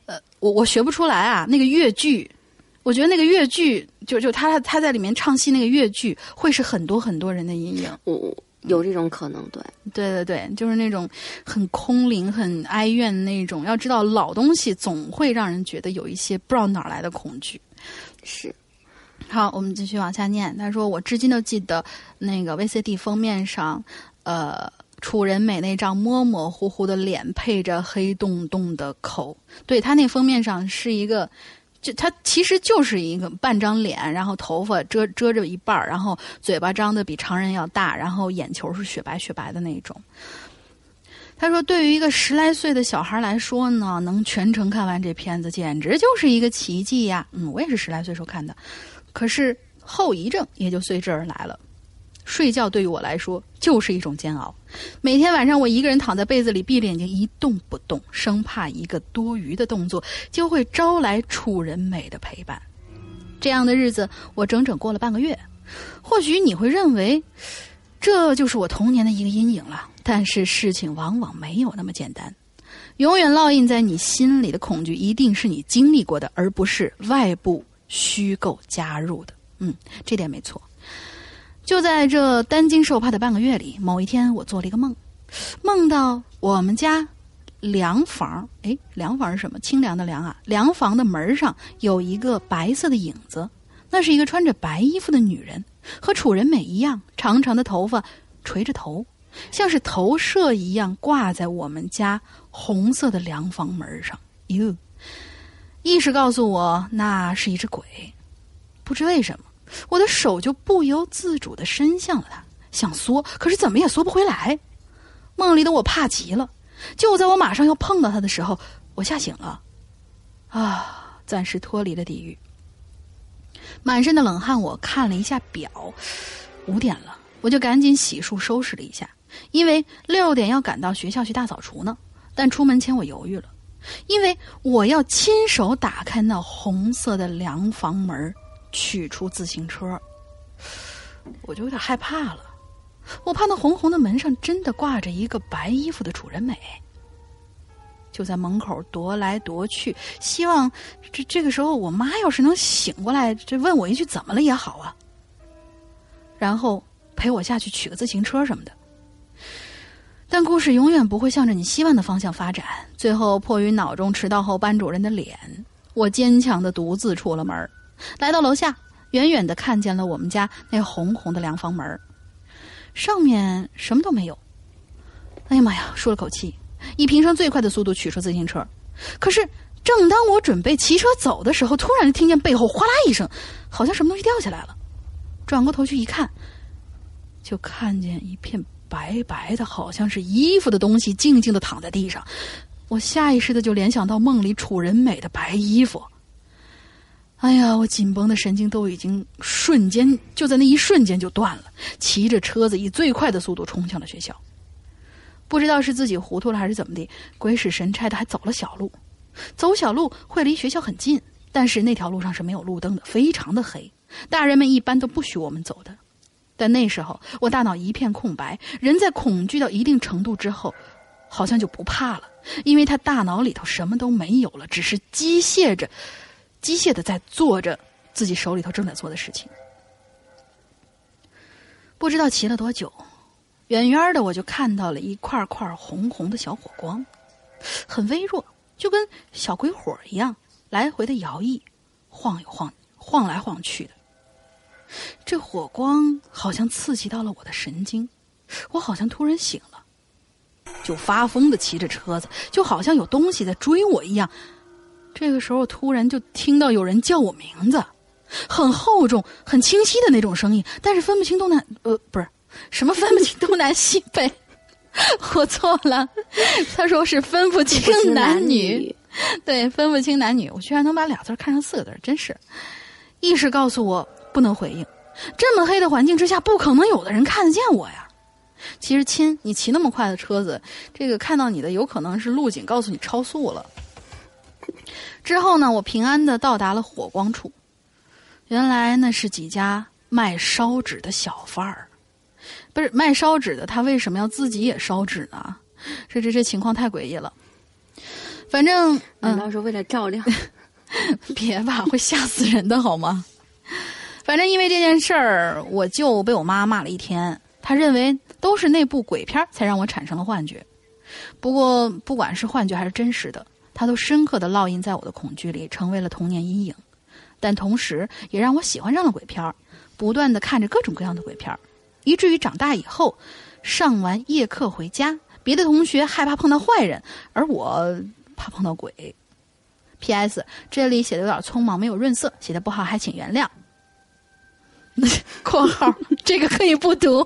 呃，我我学不出来啊，那个越剧。我觉得那个越剧，就就他他在里面唱戏那个越剧，会是很多很多人的阴影。我我有这种可能，对，对对对，就是那种很空灵、很哀怨那种。要知道，老东西总会让人觉得有一些不知道哪儿来的恐惧。是好，我们继续往下念。他说：“我至今都记得那个 VCD 封面上，呃，楚人美那张模模糊糊的脸，配着黑洞洞的口。对他那封面上是一个，就他其实就是一个半张脸，然后头发遮遮着一半儿，然后嘴巴张的比常人要大，然后眼球是雪白雪白的那种。”他说：“对于一个十来岁的小孩来说呢，能全程看完这片子，简直就是一个奇迹呀！嗯，我也是十来岁时候看的，可是后遗症也就随之而来了。睡觉对于我来说就是一种煎熬，每天晚上我一个人躺在被子里，闭着眼睛一动不动，生怕一个多余的动作就会招来楚人美的陪伴。这样的日子我整整过了半个月。或许你会认为这就是我童年的一个阴影了，但是事情往往没有那么简单。永远烙印在你心里的恐惧，一定是你经历过的，而不是外部虚构加入的。嗯，这点没错。就在这担惊受怕的半个月里，某一天我做了一个梦，梦到我们家凉房，哎，凉房是什么？清凉的凉啊！凉房的门上有一个白色的影子，那是一个穿着白衣服的女人，和楚人美一样，长长的头发垂着头，像是投射一样挂在我们家红色的凉房门上。哟，意识告诉我那是一只鬼，不知为什么。我的手就不由自主的伸向了他，想缩，可是怎么也缩不回来。梦里的我怕极了，就在我马上要碰到他的时候，我吓醒了，啊，暂时脱离了地狱。满身的冷汗，我看了一下表，五点了，我就赶紧洗漱收拾了一下，因为六点要赶到学校去大扫除呢。但出门前我犹豫了，因为我要亲手打开那红色的凉房门。取出自行车，我就有点害怕了。我怕那红红的门上真的挂着一个白衣服的楚人美，就在门口踱来踱去，希望这这个时候我妈要是能醒过来，这问我一句怎么了也好啊，然后陪我下去取个自行车什么的。但故事永远不会向着你希望的方向发展。最后，迫于脑中迟到后班主任的脸，我坚强的独自出了门。来到楼下，远远的看见了我们家那红红的凉房门，上面什么都没有。哎呀妈呀！舒了口气，以平生最快的速度取出自行车。可是，正当我准备骑车走的时候，突然听见背后哗啦一声，好像什么东西掉下来了。转过头去一看，就看见一片白白的，好像是衣服的东西，静静的躺在地上。我下意识的就联想到梦里楚人美的白衣服。哎呀，我紧绷的神经都已经瞬间就在那一瞬间就断了，骑着车子以最快的速度冲向了学校。不知道是自己糊涂了还是怎么的，鬼使神差的还走了小路。走小路会离学校很近，但是那条路上是没有路灯的，非常的黑。大人们一般都不许我们走的。但那时候我大脑一片空白，人在恐惧到一定程度之后，好像就不怕了，因为他大脑里头什么都没有了，只是机械着。机械的在做着自己手里头正在做的事情，不知道骑了多久，远远的我就看到了一块块红红的小火光，很微弱，就跟小鬼火一样，来回的摇曳，晃悠晃，晃来晃去的。这火光好像刺激到了我的神经，我好像突然醒了，就发疯的骑着车子，就好像有东西在追我一样。这个时候，突然就听到有人叫我名字，很厚重、很清晰的那种声音，但是分不清东南，呃，不是什么分不清东南西北，我错了。他说是分不清男女，对，分不清男女。我居然能把俩字看成四个字，真是。意识告诉我不能回应，这么黑的环境之下，不可能有的人看得见我呀。其实亲，你骑那么快的车子，这个看到你的有可能是路警告诉你超速了。之后呢，我平安的到达了火光处。原来那是几家卖烧纸的小贩儿，不是卖烧纸的，他为什么要自己也烧纸呢？这这这情况太诡异了。反正难道是为了照亮？别吧，会吓死人的好吗？反正因为这件事儿，我就被我妈骂了一天。她认为都是那部鬼片才让我产生了幻觉。不过不管是幻觉还是真实的。它都深刻的烙印在我的恐惧里，成为了童年阴影，但同时也让我喜欢上了鬼片儿，不断的看着各种各样的鬼片儿，以至于长大以后，上完夜课回家，别的同学害怕碰到坏人，而我怕碰到鬼。P.S. 这里写的有点匆忙，没有润色，写的不好还请原谅。括号这个可以不读，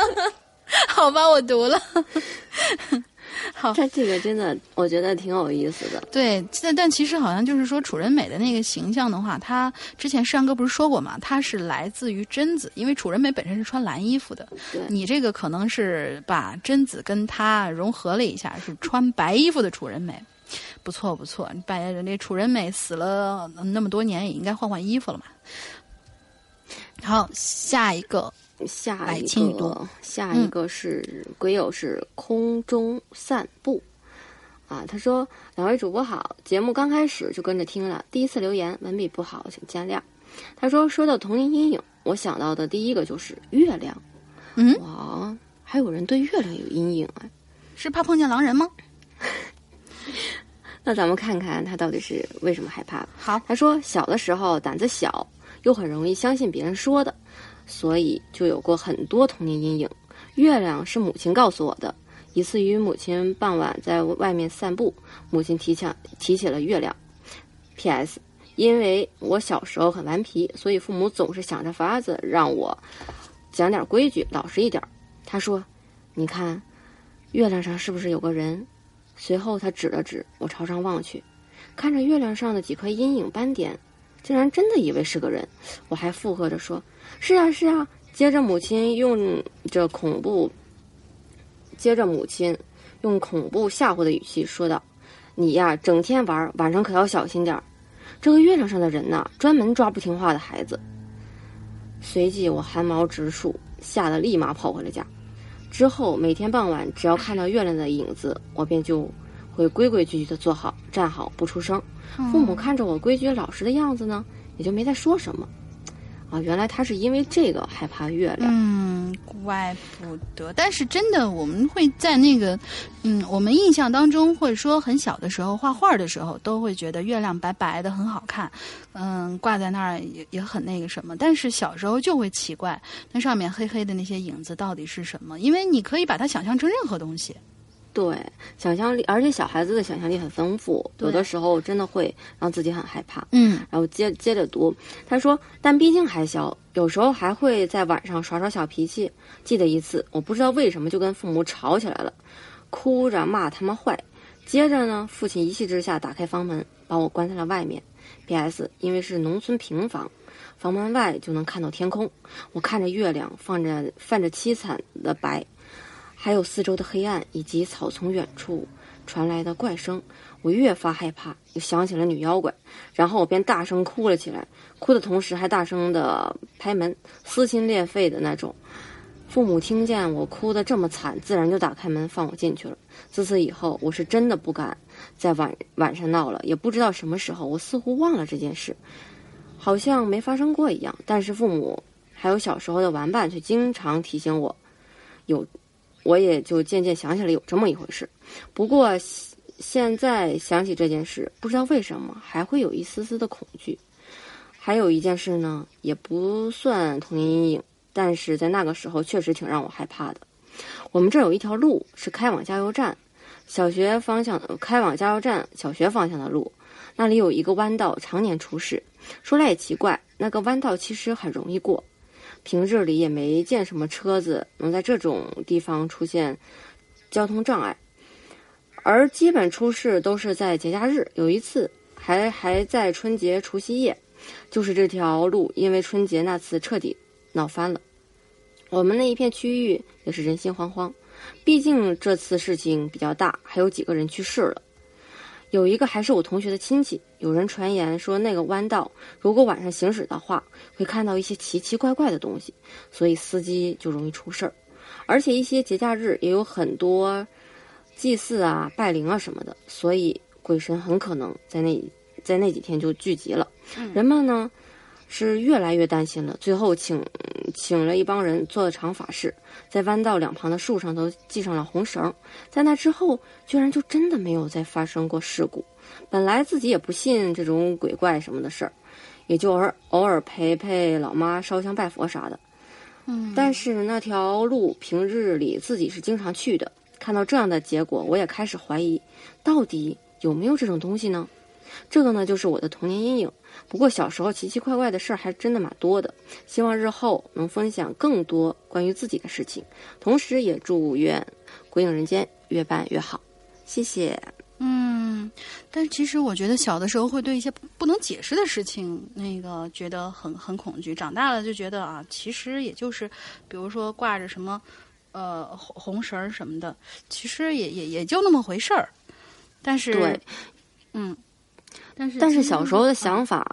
好吧，我读了。好，他这个真的，我觉得挺有意思的。对，但但其实好像就是说，楚人美的那个形象的话，他之前山哥不是说过嘛，他是来自于贞子，因为楚人美本身是穿蓝衣服的。对，你这个可能是把贞子跟他融合了一下，是穿白衣服的楚人美，不错不错。你把那楚人美死了那么多年，也应该换换衣服了嘛。好，下一个。下一个，下一个是鬼友是空中散步，啊，他说两位主播好，节目刚开始就跟着听了，第一次留言文笔不好，请见谅。他说说到童年阴影，我想到的第一个就是月亮，嗯，哇，还有人对月亮有阴影啊？是怕碰见狼人吗？那咱们看看他到底是为什么害怕。好，他说小的时候胆子小，又很容易相信别人说的。所以就有过很多童年阴影。月亮是母亲告诉我的。一次与母亲傍晚在外面散步，母亲提起提起了月亮。P.S. 因为我小时候很顽皮，所以父母总是想着法子让我讲点规矩，老实一点。他说：“你看，月亮上是不是有个人？”随后他指了指我，朝上望去，看着月亮上的几颗阴影斑点，竟然真的以为是个人。我还附和着说。是啊，是啊。接着，母亲用着恐怖，接着母亲用恐怖吓唬的语气说道：“你呀，整天玩，晚上可要小心点儿。这个月亮上的人呐，专门抓不听话的孩子。”随即，我汗毛直竖，吓得立马跑回了家。之后，每天傍晚，只要看到月亮的影子，我便就会规规矩矩的坐好、站好，不出声。父母看着我规矩老实的样子呢，也就没再说什么。啊，原来他是因为这个害怕月亮。嗯，怪不得。但是真的，我们会在那个，嗯，我们印象当中，或者说很小的时候画画的时候，都会觉得月亮白白的很好看，嗯，挂在那儿也也很那个什么。但是小时候就会奇怪，那上面黑黑的那些影子到底是什么？因为你可以把它想象成任何东西。对，想象力，而且小孩子的想象力很丰富，有的时候真的会让自己很害怕。嗯，然后接接着读，他说，但毕竟还小，有时候还会在晚上耍耍小脾气。记得一次，我不知道为什么就跟父母吵起来了，哭着骂他们坏。接着呢，父亲一气之下打开房门，把我关在了外面。PS，因为是农村平房，房门外就能看到天空，我看着月亮，放着泛着凄惨的白，还有四周的黑暗以及草丛远处传来的怪声，我越发害怕，又想起了女妖怪，然后我便大声哭了起来，哭的同时还大声的拍门，撕心裂肺的那种。父母听见我哭得这么惨，自然就打开门放我进去了。自此以后，我是真的不敢在晚晚上闹了。也不知道什么时候，我似乎忘了这件事，好像没发生过一样。但是父母还有小时候的玩伴却经常提醒我，有，我也就渐渐想起来有这么一回事。不过现在想起这件事，不知道为什么还会有一丝丝的恐惧。还有一件事呢，也不算童年阴影。但是在那个时候，确实挺让我害怕的。我们这儿有一条路是开往加油站，小学方向的开往加油站小学方向的路，那里有一个弯道，常年出事。说来也奇怪，那个弯道其实很容易过，平日里也没见什么车子能在这种地方出现交通障碍，而基本出事都是在节假日。有一次还还在春节除夕夜，就是这条路因为春节那次彻底闹翻了。我们那一片区域也是人心惶惶，毕竟这次事情比较大，还有几个人去世了。有一个还是我同学的亲戚。有人传言说，那个弯道如果晚上行驶的话，会看到一些奇奇怪怪的东西，所以司机就容易出事儿。而且一些节假日也有很多祭祀啊、拜灵啊什么的，所以鬼神很可能在那在那几天就聚集了。人们呢？是越来越担心了，最后请请了一帮人做了场法事，在弯道两旁的树上都系上了红绳。在那之后，居然就真的没有再发生过事故。本来自己也不信这种鬼怪什么的事儿，也就偶尔偶尔陪陪老妈烧香拜佛啥的。嗯，但是那条路平日里自己是经常去的，看到这样的结果，我也开始怀疑，到底有没有这种东西呢？这个呢，就是我的童年阴影。不过小时候奇奇怪怪的事儿还真的蛮多的，希望日后能分享更多关于自己的事情，同时也祝愿《鬼影人间》越办越好，谢谢。嗯，但其实我觉得小的时候会对一些不能解释的事情，那个觉得很很恐惧，长大了就觉得啊，其实也就是，比如说挂着什么呃红红绳儿什么的，其实也也也就那么回事儿。但是，对，嗯。但是但是小时候的想法，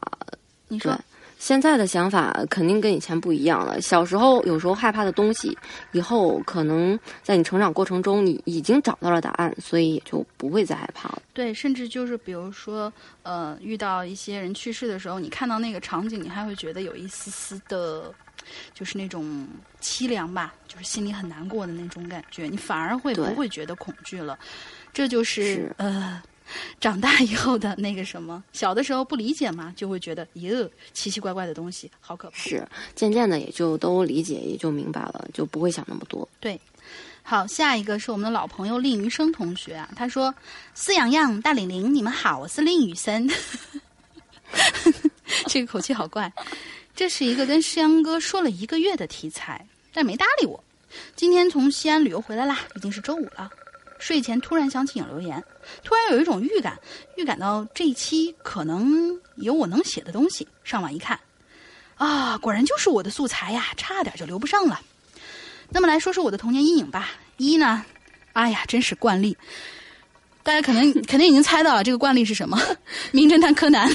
你说现在的想法肯定跟以前不一样了。小时候有时候害怕的东西，以后可能在你成长过程中，你已经找到了答案，所以也就不会再害怕了。对，甚至就是比如说，呃，遇到一些人去世的时候，你看到那个场景，你还会觉得有一丝丝的，就是那种凄凉吧，就是心里很难过的那种感觉，你反而会不会觉得恐惧了？这就是呃。长大以后的那个什么，小的时候不理解嘛，就会觉得哟，奇奇怪怪的东西好可怕。是，渐渐的也就都理解，也就明白了，就不会想那么多。对，好，下一个是我们的老朋友令余生同学啊，他说：“思洋洋、大玲玲，你们好，我是令雨生。”这个口气好怪。这是一个跟诗阳哥说了一个月的题材，但没搭理我。今天从西安旅游回来啦，已经是周五了。睡前突然想起有留言，突然有一种预感，预感到这一期可能有我能写的东西。上网一看，啊，果然就是我的素材呀，差点就留不上了。那么来说说我的童年阴影吧。一呢，哎呀，真是惯例，大家可能 肯定已经猜到了这个惯例是什么，《名侦探柯南》。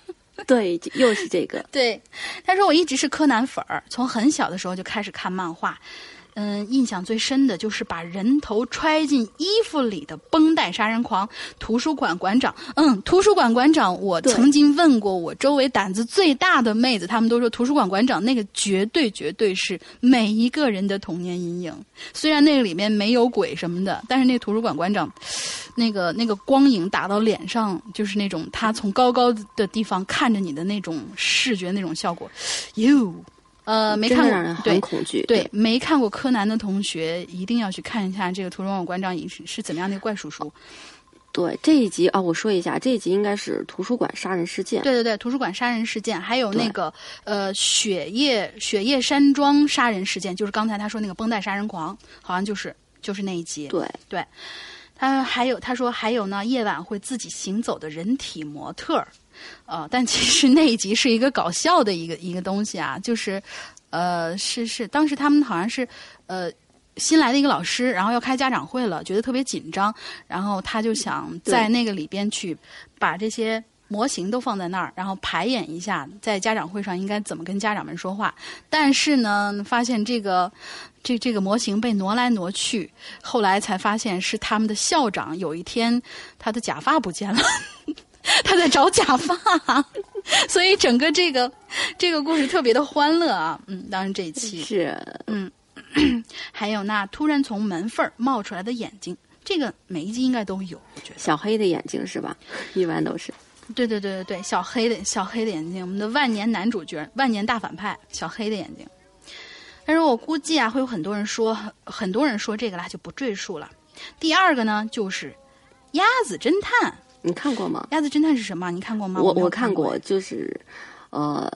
对，又是这个。对，他说我一直是柯南粉儿，从很小的时候就开始看漫画。嗯，印象最深的就是把人头揣进衣服里的绷带杀人狂图书馆馆长。嗯，图书馆馆长，我曾经问过我周围胆子最大的妹子，他们都说图书馆馆长那个绝对绝对是每一个人的童年阴影。虽然那个里面没有鬼什么的，但是那图书馆馆长，那个那个光影打到脸上，就是那种他从高高的地方看着你的那种视觉那种效果，哟。呃，没看过，很，恐惧，对，没看过柯南的同学一定要去看一下这个图书馆馆长是是怎么样的怪叔叔。对，这一集啊，我说一下，这一集应该是图书馆杀人事件。对对对，图书馆杀人事件，还有那个呃雪夜雪夜山庄杀人事件，就是刚才他说那个绷带杀人狂，好像就是就是那一集。对对，他还有他说还有呢，夜晚会自己行走的人体模特儿。呃，但其实那一集是一个搞笑的一个一个东西啊，就是，呃，是是，当时他们好像是呃新来的一个老师，然后要开家长会了，觉得特别紧张，然后他就想在那个里边去把这些。模型都放在那儿，然后排演一下，在家长会上应该怎么跟家长们说话。但是呢，发现这个这这个模型被挪来挪去，后来才发现是他们的校长有一天他的假发不见了，他在找假发，所以整个这个这个故事特别的欢乐啊。嗯，当然这一期是嗯，还有那突然从门缝儿冒出来的眼睛，这个每一集应该都有，我觉得。小黑的眼睛是吧？一般都是。对对对对对，小黑的小黑的眼睛，我们的万年男主角，万年大反派，小黑的眼睛。但是我估计啊，会有很多人说，很多人说这个啦，就不赘述了。第二个呢，就是鸭子侦探。你看过吗？鸭子侦探是什么？你看过吗？我我看过，就是呃，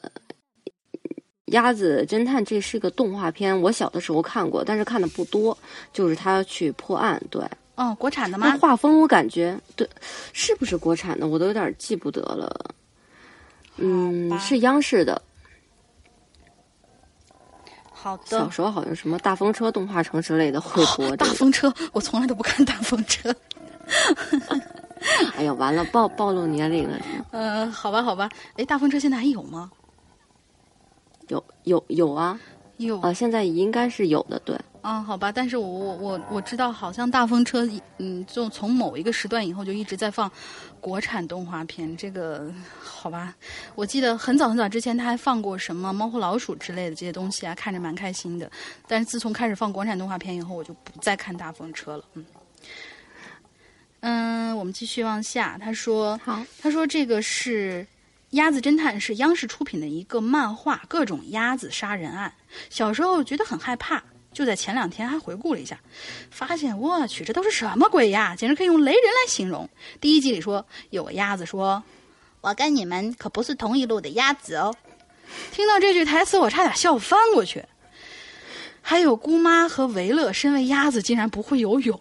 鸭子侦探这是个动画片，我小的时候看过，但是看的不多。就是他去破案，对。哦，国产的吗？画风我感觉对，是不是国产的？我都有点记不得了。嗯，是央视的。好的。小时候好像什么大风车动画城之类的会播。大风车，我从来都不看大风车。哎呀，完了，暴暴露年龄了。呃，好吧，好吧。哎，大风车现在还有吗？有有有啊，有啊，现在应该是有的，对。嗯，好吧，但是我我我我知道，好像大风车，嗯，就从某一个时段以后就一直在放国产动画片。这个好吧，我记得很早很早之前他还放过什么猫和老鼠之类的这些东西啊，看着蛮开心的。但是自从开始放国产动画片以后，我就不再看大风车了。嗯，嗯，我们继续往下，他说，好，他说这个是《鸭子侦探》，是央视出品的一个漫画，各种鸭子杀人案。小时候觉得很害怕。就在前两天还回顾了一下，发现我去，这都是什么鬼呀？简直可以用雷人来形容。第一集里说有个鸭子说：“我跟你们可不是同一路的鸭子哦。”听到这句台词，我差点笑翻过去。还有姑妈和维勒身为鸭子竟然不会游泳。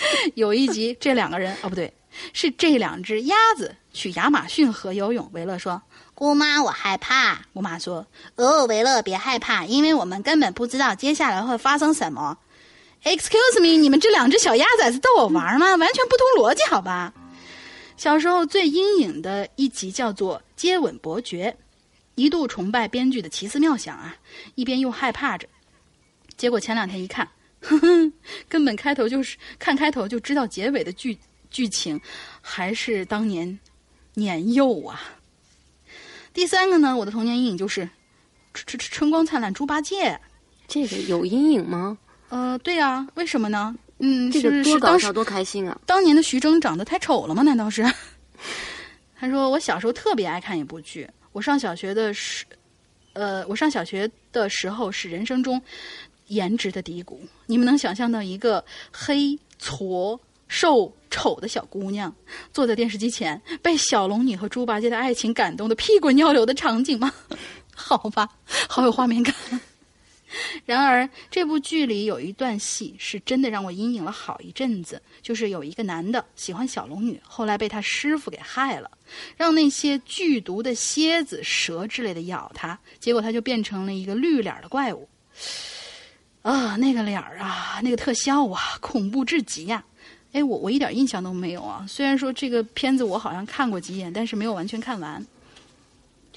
有一集这两个人哦不对，是这两只鸭子去亚马逊河游泳。维勒说。姑妈，我害怕。姑妈说：“哦，维勒，别害怕，因为我们根本不知道接下来会发生什么。” Excuse me，你们这两只小鸭崽子逗我玩吗？完全不通逻辑，好吧？小时候最阴影的一集叫做《接吻伯爵》，一度崇拜编剧的奇思妙想啊，一边又害怕着。结果前两天一看，哼哼，根本开头就是看开头就知道结尾的剧剧情，还是当年年幼啊。第三个呢，我的童年阴影就是《春春春光灿烂猪八戒》，这个有阴影吗？呃，对啊，为什么呢？嗯，这个多搞笑多开心啊！当年的徐峥长得太丑了吗？难道是？他说我小时候特别爱看一部剧，我上小学的时，呃，我上小学的时候是人生中颜值的低谷。你们能想象到一个黑矬？瘦丑的小姑娘坐在电视机前，被小龙女和猪八戒的爱情感动的屁滚尿流的场景吗？好吧，好有画面感。然而，这部剧里有一段戏是真的让我阴影了好一阵子，就是有一个男的喜欢小龙女，后来被他师傅给害了，让那些剧毒的蝎子、蛇之类的咬他，结果他就变成了一个绿脸的怪物。啊，那个脸儿啊，那个特效啊，恐怖至极呀！哎，我我一点印象都没有啊！虽然说这个片子我好像看过几眼，但是没有完全看完。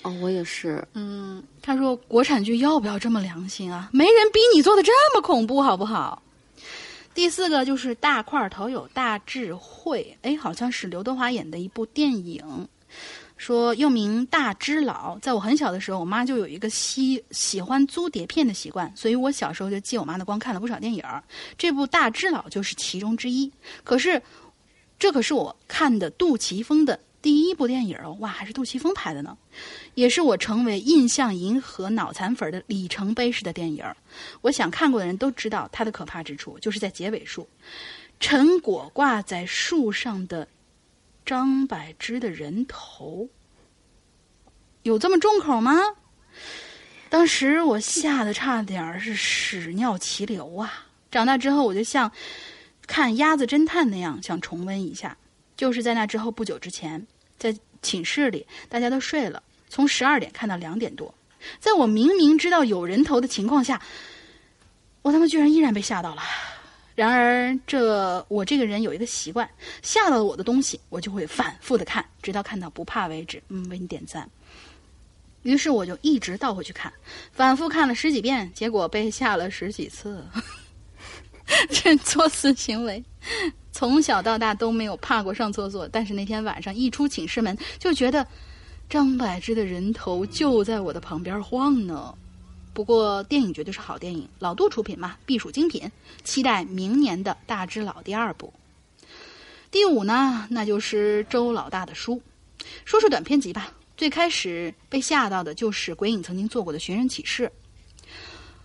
哦，我也是。嗯，他说国产剧要不要这么良心啊？没人逼你做的这么恐怖，好不好？第四个就是大块头有大智慧，哎，好像是刘德华演的一部电影。说又名大只佬，在我很小的时候，我妈就有一个喜喜欢租碟片的习惯，所以我小时候就借我妈的光看了不少电影儿这部大只佬就是其中之一。可是，这可是我看的杜琪峰的第一部电影哦，哇，还是杜琪峰拍的呢，也是我成为印象银河脑残粉的里程碑式的电影我想看过的人都知道它的可怕之处，就是在结尾处，陈果挂在树上的。张柏芝的人头有这么重口吗？当时我吓得差点是屎尿齐流啊！长大之后，我就像看《鸭子侦探》那样想重温一下。就是在那之后不久之前，在寝室里，大家都睡了，从十二点看到两点多，在我明明知道有人头的情况下，我他妈居然依然被吓到了。然而，这我这个人有一个习惯，吓到我的东西，我就会反复的看，直到看到不怕为止。嗯，为你点赞。于是我就一直倒回去看，反复看了十几遍，结果被吓了十几次。这作死行为，从小到大都没有怕过上厕所，但是那天晚上一出寝室门，就觉得张柏芝的人头就在我的旁边晃呢。不过电影绝对是好电影，老杜出品嘛，必属精品。期待明年的大只佬第二部。第五呢，那就是周老大的书。说说短篇集吧。最开始被吓到的就是鬼影曾经做过的寻人启事。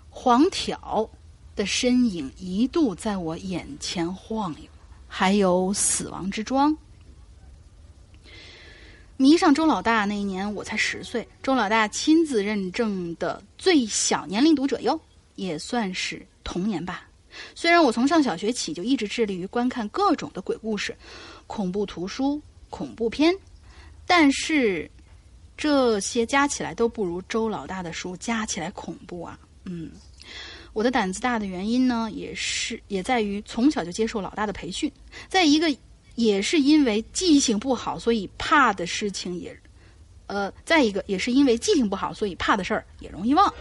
黄挑的身影一度在我眼前晃悠，还有死亡之庄。迷上周老大那一年，我才十岁。周老大亲自认证的最小年龄读者哟，也算是童年吧。虽然我从上小学起就一直致力于观看各种的鬼故事、恐怖图书、恐怖片，但是这些加起来都不如周老大的书加起来恐怖啊。嗯，我的胆子大的原因呢，也是也在于从小就接受老大的培训，在一个。也是因为记性不好，所以怕的事情也，呃，再一个也是因为记性不好，所以怕的事儿也容易忘。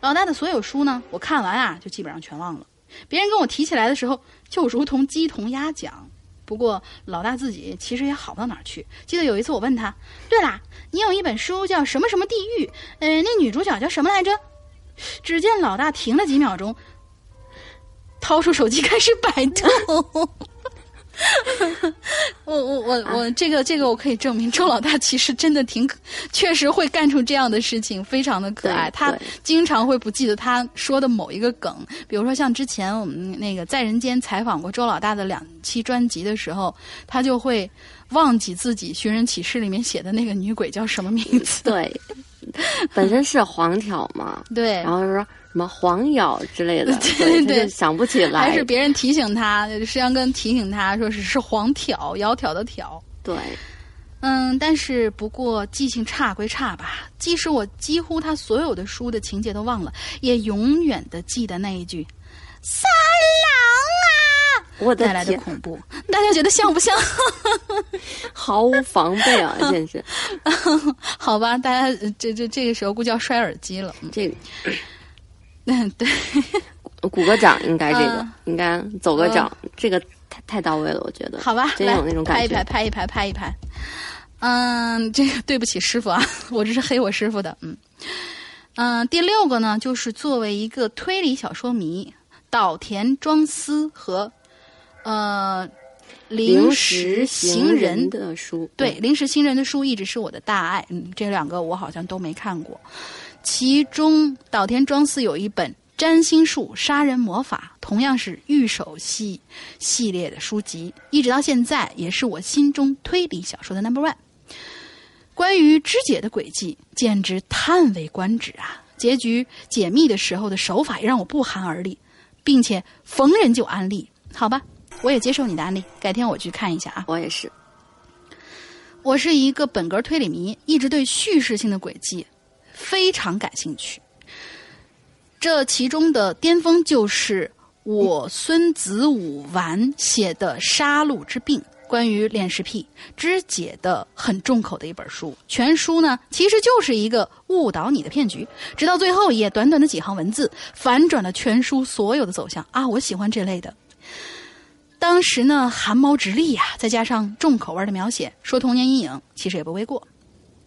老大的所有书呢，我看完啊，就基本上全忘了。别人跟我提起来的时候，就如同鸡同鸭讲。不过老大自己其实也好不到哪儿去。记得有一次我问他：“对啦，你有一本书叫什么什么地狱？呃，那女主角叫什么来着？”只见老大停了几秒钟，掏出手机开始百度。我我我我这个这个我可以证明，周老大其实真的挺，确实会干出这样的事情，非常的可爱。他经常会不记得他说的某一个梗，比如说像之前我们那个在人间采访过周老大的两期专辑的时候，他就会忘记自己寻人启事里面写的那个女鬼叫什么名字。对，本身是黄挑嘛，对，然后说。什么黄咬之类的，对对，想不起来，还是别人提醒他，石阳根提醒他说是是黄挑，窈窕的窕。对，嗯，但是不过记性差归差吧，即使我几乎他所有的书的情节都忘了，也永远的记得那一句“三郎啊”，我带来的恐怖，大家觉得像不像？毫无防备啊，真是。好吧，大家这这这个时候估计要摔耳机了，这个。嗯，对，鼓个掌，应该这个应该走个掌，这个太太到位了，我觉得。好吧，真有那种感觉。拍一拍，拍一拍，拍一拍。嗯，这个对不起师傅啊，我这是黑我师傅的。嗯嗯，第六个呢，就是作为一个推理小说迷，岛田庄司和呃临时行人的书，对，临时行人的书一直是我的大爱。嗯，这两个我好像都没看过。其中，岛田庄司有一本《占星术杀人魔法》，同样是御手系系列的书籍，一直到现在也是我心中推理小说的 number one。关于肢解的轨迹，简直叹为观止啊！结局解密的时候的手法也让我不寒而栗，并且逢人就安利。好吧，我也接受你的安利，改天我去看一下啊。我也是，我是一个本格推理迷，一直对叙事性的轨迹。非常感兴趣，这其中的巅峰就是我孙子武完写的《杀戮之病》，关于恋尸癖肢解的很重口的一本书。全书呢，其实就是一个误导你的骗局，直到最后一页，短短的几行文字，反转了全书所有的走向啊！我喜欢这类的。当时呢，汗毛直立呀，再加上重口味的描写，说童年阴影，其实也不为过。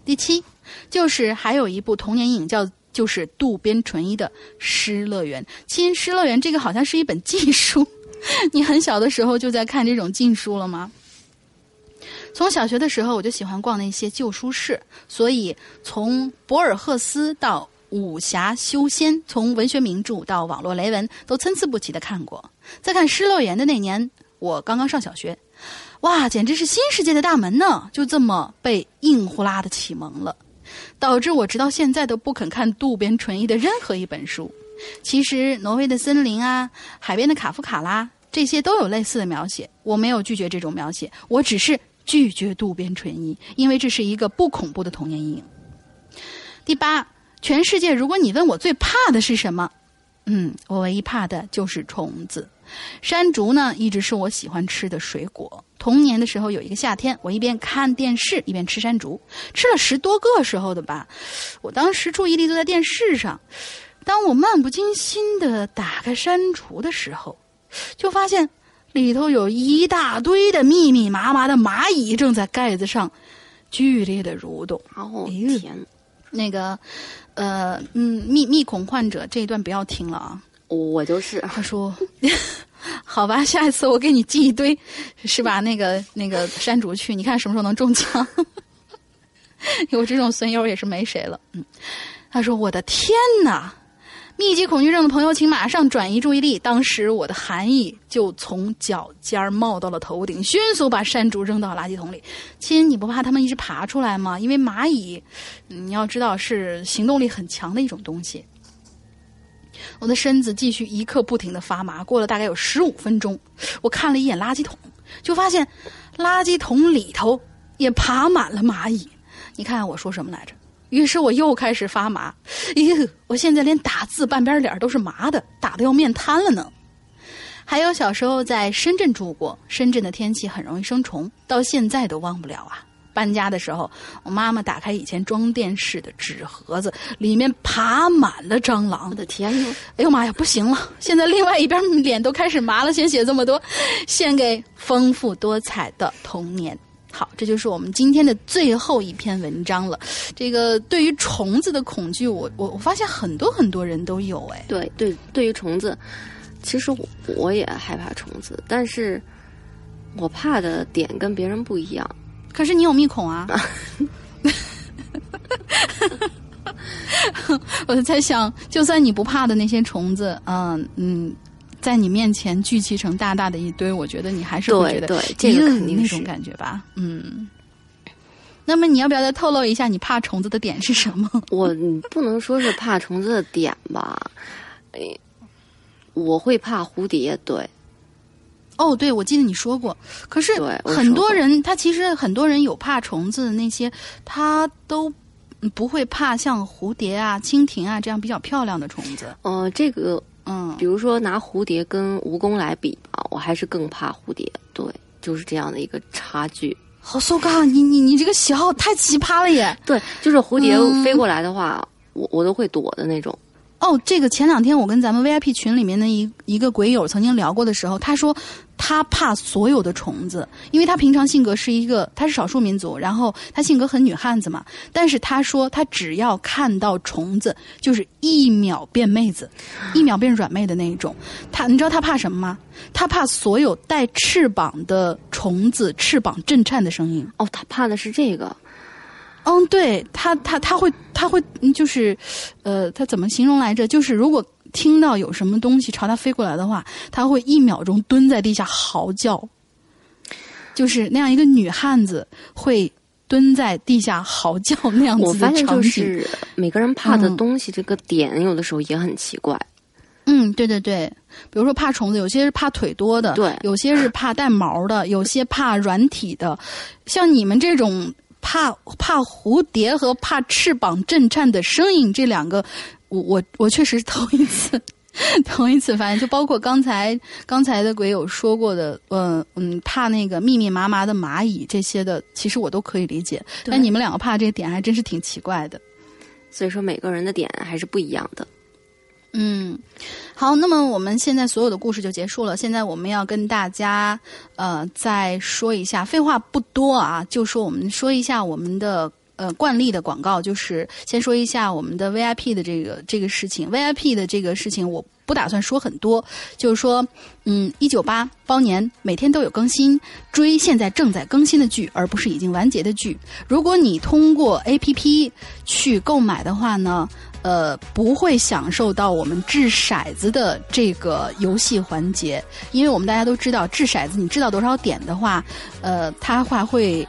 第七。就是还有一部童年影，叫就是渡边淳一的《失乐园》。亲，《失乐园》这个好像是一本禁书，你很小的时候就在看这种禁书了吗？从小学的时候我就喜欢逛那些旧书市，所以从博尔赫斯到武侠修仙，从文学名著到网络雷文，都参差不齐的看过。在看《失乐园》的那年，我刚刚上小学。哇，简直是新世界的大门呢！就这么被硬呼啦的启蒙了。导致我直到现在都不肯看渡边淳一的任何一本书。其实，《挪威的森林》啊，《海边的卡夫卡拉》这些都有类似的描写，我没有拒绝这种描写，我只是拒绝渡边淳一，因为这是一个不恐怖的童年阴影。第八，全世界，如果你问我最怕的是什么，嗯，我唯一怕的就是虫子。山竹呢，一直是我喜欢吃的水果。童年的时候，有一个夏天，我一边看电视一边吃山竹，吃了十多个时候的吧。我当时注意力都在电视上，当我漫不经心的打开山竹的时候，就发现里头有一大堆的密密麻麻的蚂蚁正在盖子上剧烈的蠕动。哦天，那个，呃，嗯，密密恐患者这一段不要听了啊。我就是他说：“好吧，下一次我给你寄一堆，是吧？那个那个山竹去，你看什么时候能中枪？有这种损友也是没谁了。”嗯，他说：“我的天哪！密集恐惧症的朋友，请马上转移注意力。当时我的寒意就从脚尖儿冒到了头顶，迅速把山竹扔到垃圾桶里。亲，你不怕它们一直爬出来吗？因为蚂蚁，你要知道是行动力很强的一种东西。”我的身子继续一刻不停的发麻，过了大概有十五分钟，我看了一眼垃圾桶，就发现垃圾桶里头也爬满了蚂蚁。你看看我说什么来着？于是我又开始发麻，咦，我现在连打字半边脸都是麻的，打的要面瘫了呢。还有小时候在深圳住过，深圳的天气很容易生虫，到现在都忘不了啊。搬家的时候，我妈妈打开以前装电视的纸盒子，里面爬满了蟑螂我。的天呐，哎呦妈呀，不行了！现在另外一边脸都开始麻了，先写这么多，献给丰富多彩的童年。好，这就是我们今天的最后一篇文章了。这个对于虫子的恐惧，我我我发现很多很多人都有哎。对对，对于虫子，其实我我也害怕虫子，但是我怕的点跟别人不一样。可是你有密孔啊！我在想，就算你不怕的那些虫子，嗯嗯，在你面前聚集成大大的一堆，我觉得你还是会觉得对对这个肯定是那种感觉吧，嗯。那么你要不要再透露一下你怕虫子的点是什么？我嗯不能说是怕虫子的点吧，哎，我会怕蝴蝶，对哦，对，我记得你说过。可是很多人，他其实很多人有怕虫子的那些，他都不会怕像蝴蝶啊、蜻蜓啊这样比较漂亮的虫子。呃，这个嗯比，如说拿蝴蝶跟蜈蚣来比吧，我还是更怕蝴蝶，对，就是这样的一个差距。好搜嘎，你你你这个喜好太奇葩了耶！对，就是蝴蝶嗯飞过来的话，我我都会躲的那种。哦，这个前两天我跟咱们 VIP 群里面的一一个鬼友曾经聊过的时候，他说他怕所有的虫子，因为他平常性格是一个他是少数民族，然后他性格很女汉子嘛。但是他说他只要看到虫子，就是一秒变妹子，一秒变软妹的那一种。他你知道他怕什么吗？他怕所有带翅膀的虫子翅膀震颤的声音。哦，他怕的是这个，嗯，对他，他他会他会嗯就是，呃，他怎么形容来着？就是如果听到有什么东西朝他飞过来的话，他会一秒钟蹲在地下嚎叫，就是那样一个女汉子会蹲在地下嚎叫那样子。就是每个人怕的嗯。东西这个点，有的时候也很奇怪。嗯，对对对，比如说怕虫子，有些是怕腿多的，对。有些是怕带毛的，有些怕软体的，像你们这种怕怕蝴蝶和怕翅膀震颤的声音，这两个，我我我确实是头一次。头一次发现，就包括刚才刚才的鬼友说过的，嗯嗯，怕那个密密麻麻的蚂蚁这些的，其实我都可以理解。对但你们两个怕这个点还真是挺奇怪的。所以说每个人的点还是不一样的。嗯，好，那么我们现在所有的故事就结束了。现在我们要跟大家呃再说一下，废话不多啊，就说我们说一下我们的呃惯例的广告，就是先说一下我们的 VIP 的这个这个事情。VIP 的这个事情我不打算说很多，就是说，嗯，一九八包年每天都有更新，追现在正在更新的剧，而不是已经完结的剧。如果你通过 APP 去购买的话呢，呃，不会享受到我们掷骰子的这个游戏环节，因为我们大家都知道，掷骰子你掷到多少点的话，呃，它话会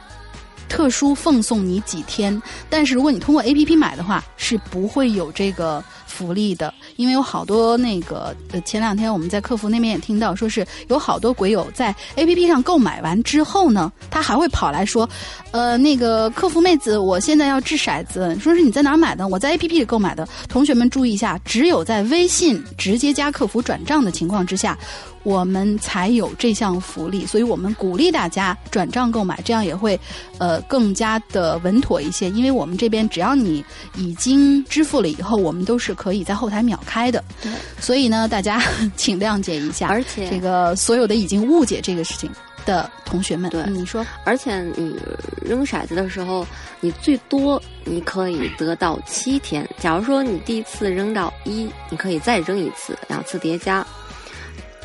特殊奉送你几天。但是如果你通过 APP 买的话，是不会有这个福利的，因为有好多那个呃，前两天我们在客服那边也听到，说是有好多鬼友在 A P P 上购买完之后呢，他还会跑来说，呃，那个客服妹子，我现在要掷骰子，说是你在哪买的？我在 A P P 里购买的。同学们注意一下，只有在微信直接加客服转账的情况之下。我们才有这项福利，所以我们鼓励大家转账购买，这样也会，呃，更加的稳妥一些。因为我们这边只要你已经支付了以后，我们都是可在后台秒开的。对，所以呢，大家 请谅解一下。而且这个所有的已经误解这个事情的同学们，对你说，而且你扔骰子的时候，你最多你可以得到七天。假如说你第一次扔到一，你可以再扔一次，两次叠加。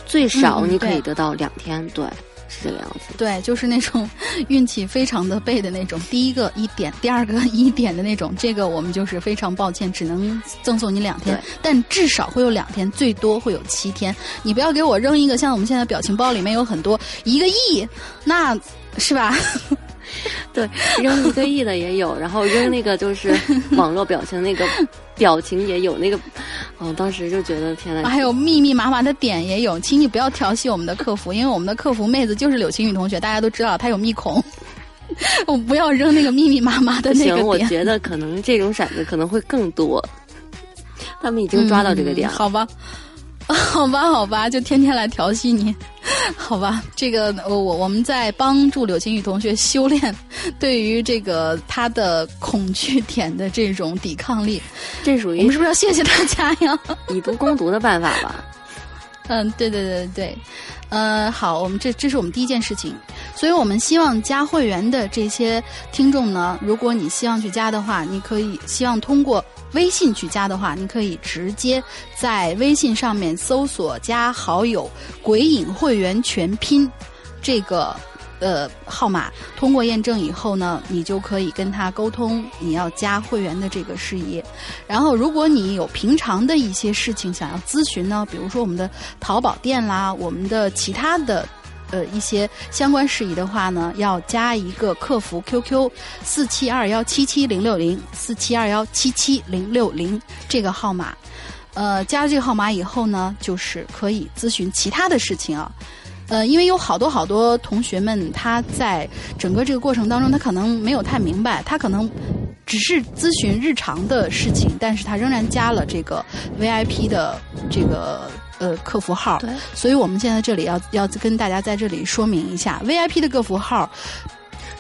最少你可以得到两天，对，是这个样子。对，就是那种 运气非常的背的那种，第一个一点，第二个一点的那种，这个我们就是非常抱歉，只能赠送你两天，但至少会有两天，最多会有七天。你不要给我扔一个像我们现在表情包里面有很多一个亿，那是吧？对，扔一个亿的也有，然后扔那个就是 网络表情那个表情也有那个，哦，当时就觉得天呐，还有密密麻麻的点也有，请你不要调戏我们的客服，因为我们的客服妹子就是柳青雨同学，大家都知道她有密孔，我不要扔那个密密麻麻的那个行，我觉得可能这种骰子可能会更多，他们已经抓到这个点了，好吧。好吧，好吧，就天天来调戏你，好吧。这个我我我们在帮助柳青雨同学修炼对于这个他的恐惧点的这种抵抗力，这属于我们是不是要谢谢大家呀？以毒攻毒的办法吧。嗯，对对对对，呃，好，我们这这是我们第一件事情，所以我们希望加会员的这些听众呢，如果你希望去加的话，你可以希望通过微信去加的话，你可以直接在微信上面搜索加好友“鬼影会员全拼”这个。呃，号码通过验证以后呢，你就可以跟他沟通你要加会员的这个事宜。然后，如果你有平常的一些事情想要咨询呢，比如说我们的淘宝店啦，我们的其他的呃一些相关事宜的话呢，要加一个客服 QQ 四七二幺七七零六零四七二幺七七零六零这个号码。呃，加了这个号码以后呢，就是可以咨询其他的事情啊。呃，因为有好多好多同学们，他在整个这个过程当中，他可能没有太明白，他可能只是咨询日常的事情，但是他仍然加了这个 VIP 的这个呃客服号。对，所以我们现在这里要要跟大家在这里说明一下，VIP 的客服号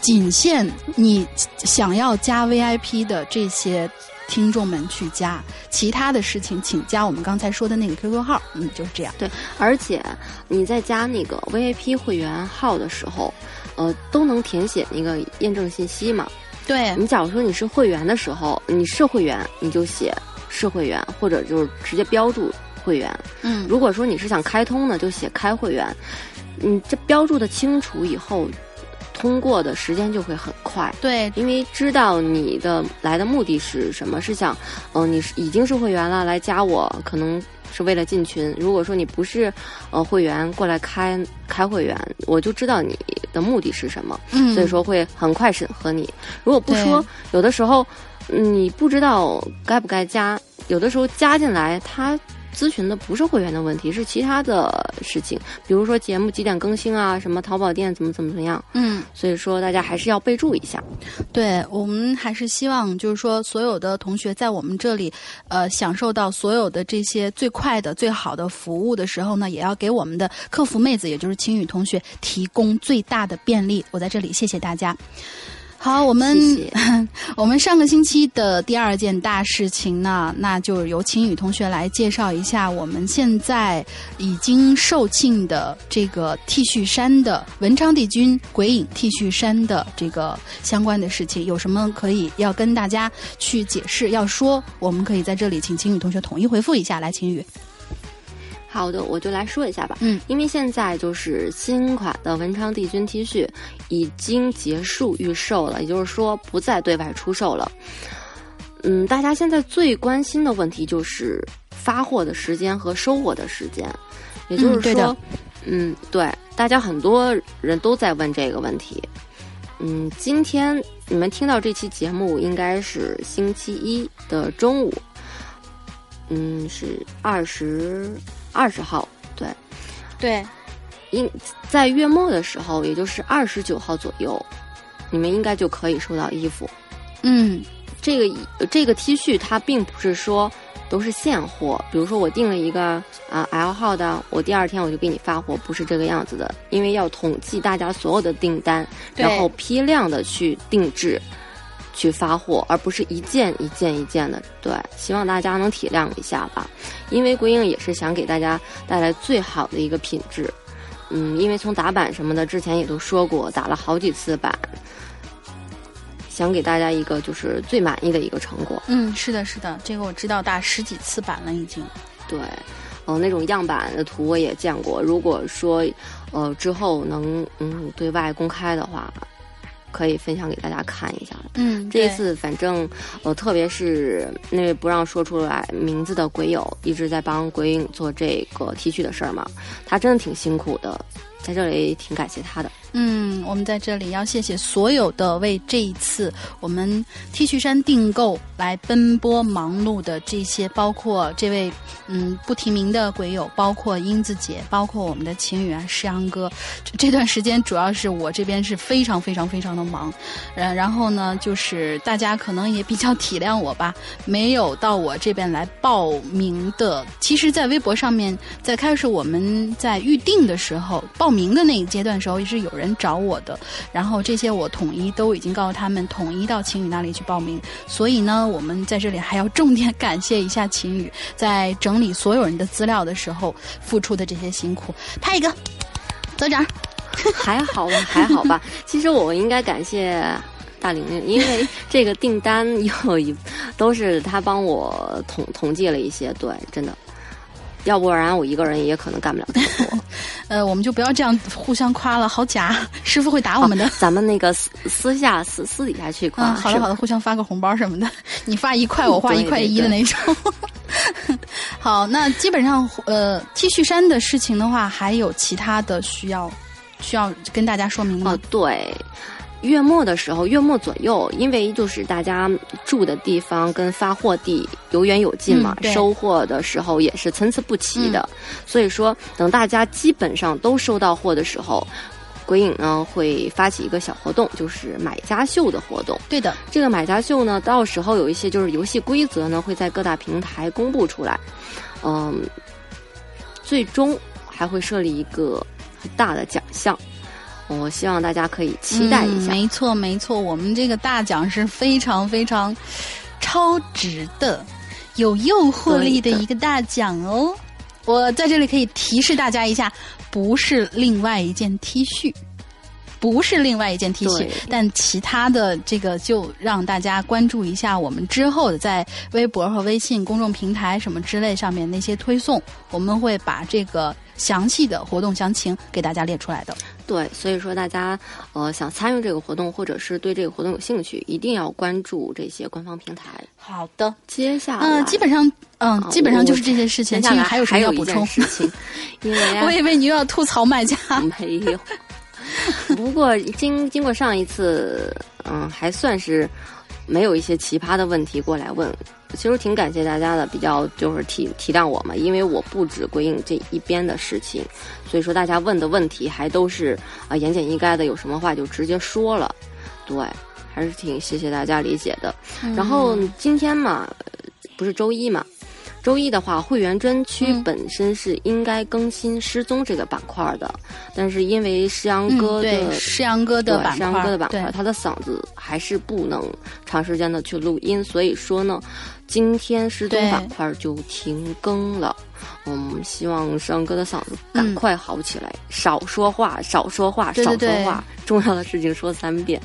仅限你想要加 VIP 的这些。听众们去加其他的事情，请加我们刚才说的那个 QQ 号。嗯，就是这样。对，而且你在加那个 VIP 会员号的时候，呃，都能填写那个验证信息嘛？对。你假如说你是会员的时候，你是会员，你就写是会员，或者就是直接标注会员。嗯。如果说你是想开通呢，就写开会员。你这标注的清楚以后。通过的时间就会很快，对，因为知道你的来的目的是什么，是想，嗯，你是已经是会员了，来加我，可能是为了进群。如果说你不是，呃，会员过来开开会员，我就知道你的目的是什么，嗯，所以说会很快审核你。如果不说，有的时候你不知道该不该加，有的时候加进来他。咨询的不是会员的问题，是其他的事情，比如说节目几点更新啊，什么淘宝店怎么怎么怎么样。嗯，所以说大家还是要备注一下。对我们还是希望，就是说所有的同学在我们这里，呃，享受到所有的这些最快的、最好的服务的时候呢，也要给我们的客服妹子，也就是青雨同学提供最大的便利。我在这里谢谢大家。好，我们 我们上个星期的第二件大事情呢，那就由秦宇同学来介绍一下我们现在已经售罄的这个 T 恤衫的文昌帝君鬼影 T 恤衫的这个相关的事情，有什么可以要跟大家去解释要说？我们可以在这里请秦宇同学统一回复一下，来，晴雨。好的，我就来说一下吧。嗯，因为现在就是新款的文昌帝君 T 恤已经结束预售了，也就是说不再对外出售了。嗯，大家现在最关心的问题就是发货的时间和收货的时间，也就是说，嗯，对，大家很多人都在问这个问题。嗯，今天你们听到这期节目应该是星期一的中午。嗯，是二十二十号，对，对，应在月末的时候，也就是二十九号左右，你们应该就可以收到衣服。嗯，这个这个 T 恤它并不是说都是现货，比如说我订了一个啊 L 号的，我第二天我就给你发货，不是这个样子的，因为要统计大家所有的订单，然后批量的去定制。去发货，而不是一件一件一件的。对，希望大家能体谅一下吧，因为国营也是想给大家带来最好的一个品质。嗯，因为从打版什么的，之前也都说过，打了好几次版，想给大家一个就是最满意的一个成果。嗯，是的，是的，这个我知道，打十几次版了已经。对，呃，那种样板的图我也见过。如果说，呃，之后能嗯对外公开的话，可以分享给大家看一下。嗯，这一次反正呃，特别是那位不让说出来名字的鬼友，一直在帮鬼影做这个 T 恤的事儿嘛，他真的挺辛苦的，在这里挺感谢他的。嗯，我们在这里要谢谢所有的为这一次我们 T 恤衫订购来奔波忙碌的这些，包括这位嗯不提名的鬼友，包括英子姐，包括我们的晴雨啊、诗阳哥。这段时间主要是我这边是非常非常非常的忙，然然后呢，就是大家可能也比较体谅我吧，没有到我这边来报名的。其实，在微博上面，在开始我们在预定的时候，报名的那一阶段时候，也是有人人找我的，然后这些我统一都已经告诉他们，统一到晴雨那里去报名。所以呢，我们在这里还要重点感谢一下晴雨，在整理所有人的资料的时候付出的这些辛苦。拍一个，得奖。还好吧，还好吧。其实我应该感谢大玲玲，因为这个订单有一都是他帮我统统计了一些，对，真的。要不然我一个人也可能干不了这么多。呃，我们就不要这样互相夸了，好假，师傅会打我们的。咱们那个私私下私私底下去夸。嗯，好的好的，互相发个红包什么的，你发一块，我 花一块一的那种。好，那基本上呃，T 恤衫的事情的话，还有其他的需要需要跟大家说明的吗？哦，对。月末的时候，月末左右，因为就是大家住的地方跟发货地有远有近嘛，嗯收货的时候也是参差不齐的，所以说等大家基本上都收到货的时候，鬼影呢会发起一个小活动，就是买家秀的活动。对的，这个买家秀呢，到时候有一些就是游戏规则呢会在各大平台公布出来，嗯，最终还会设立一个很大的奖项。我希望大家可以期待一下。嗯。没错没错，我们这个大奖是非常非常超值的，有诱惑力的一个大奖哦。我在这里可以提示大家一下，不是另外一件 T 恤。不是另外一件 T 恤，但其他的这个就让大家关注一下我们之后的在微博和微信公众平台什么之类上面那些推送，我们会把这个详细的活动详情给大家列出来的。对，所以说大家呃想参与这个活动，或者是对这个活动有兴趣，一定要关注这些官方平台。好的，接下来，嗯、基本上，嗯、啊基本上就是这些事情。接下来还有什么补充？件事情，因为啊我以为你又要吐槽卖家。没有。不过经经过上一次，嗯，还算是没有一些奇葩的问题过来问。其实挺感谢大家的，比较就是体体谅我嘛，因为我不止归应这一边的事情，所以说大家问的问题还都是啊言简意赅的，有什么话就直接说了。对，还是挺谢谢大家理解的。然后今天嘛，呃不是周一嘛，周一的话，会员专区嗯本身是应该更新失踪这个板块的，但是因为诗阳嗯，哥的、对，诗阳哥的对板块，石阳哥的板块，他的嗓子还是不能长时间的去录音，所以说呢，今天失踪板块就停更了。嗯，希望石阳哥的嗓子赶快好起来，少说话，少说话，对对少说话，重要的事情说三遍。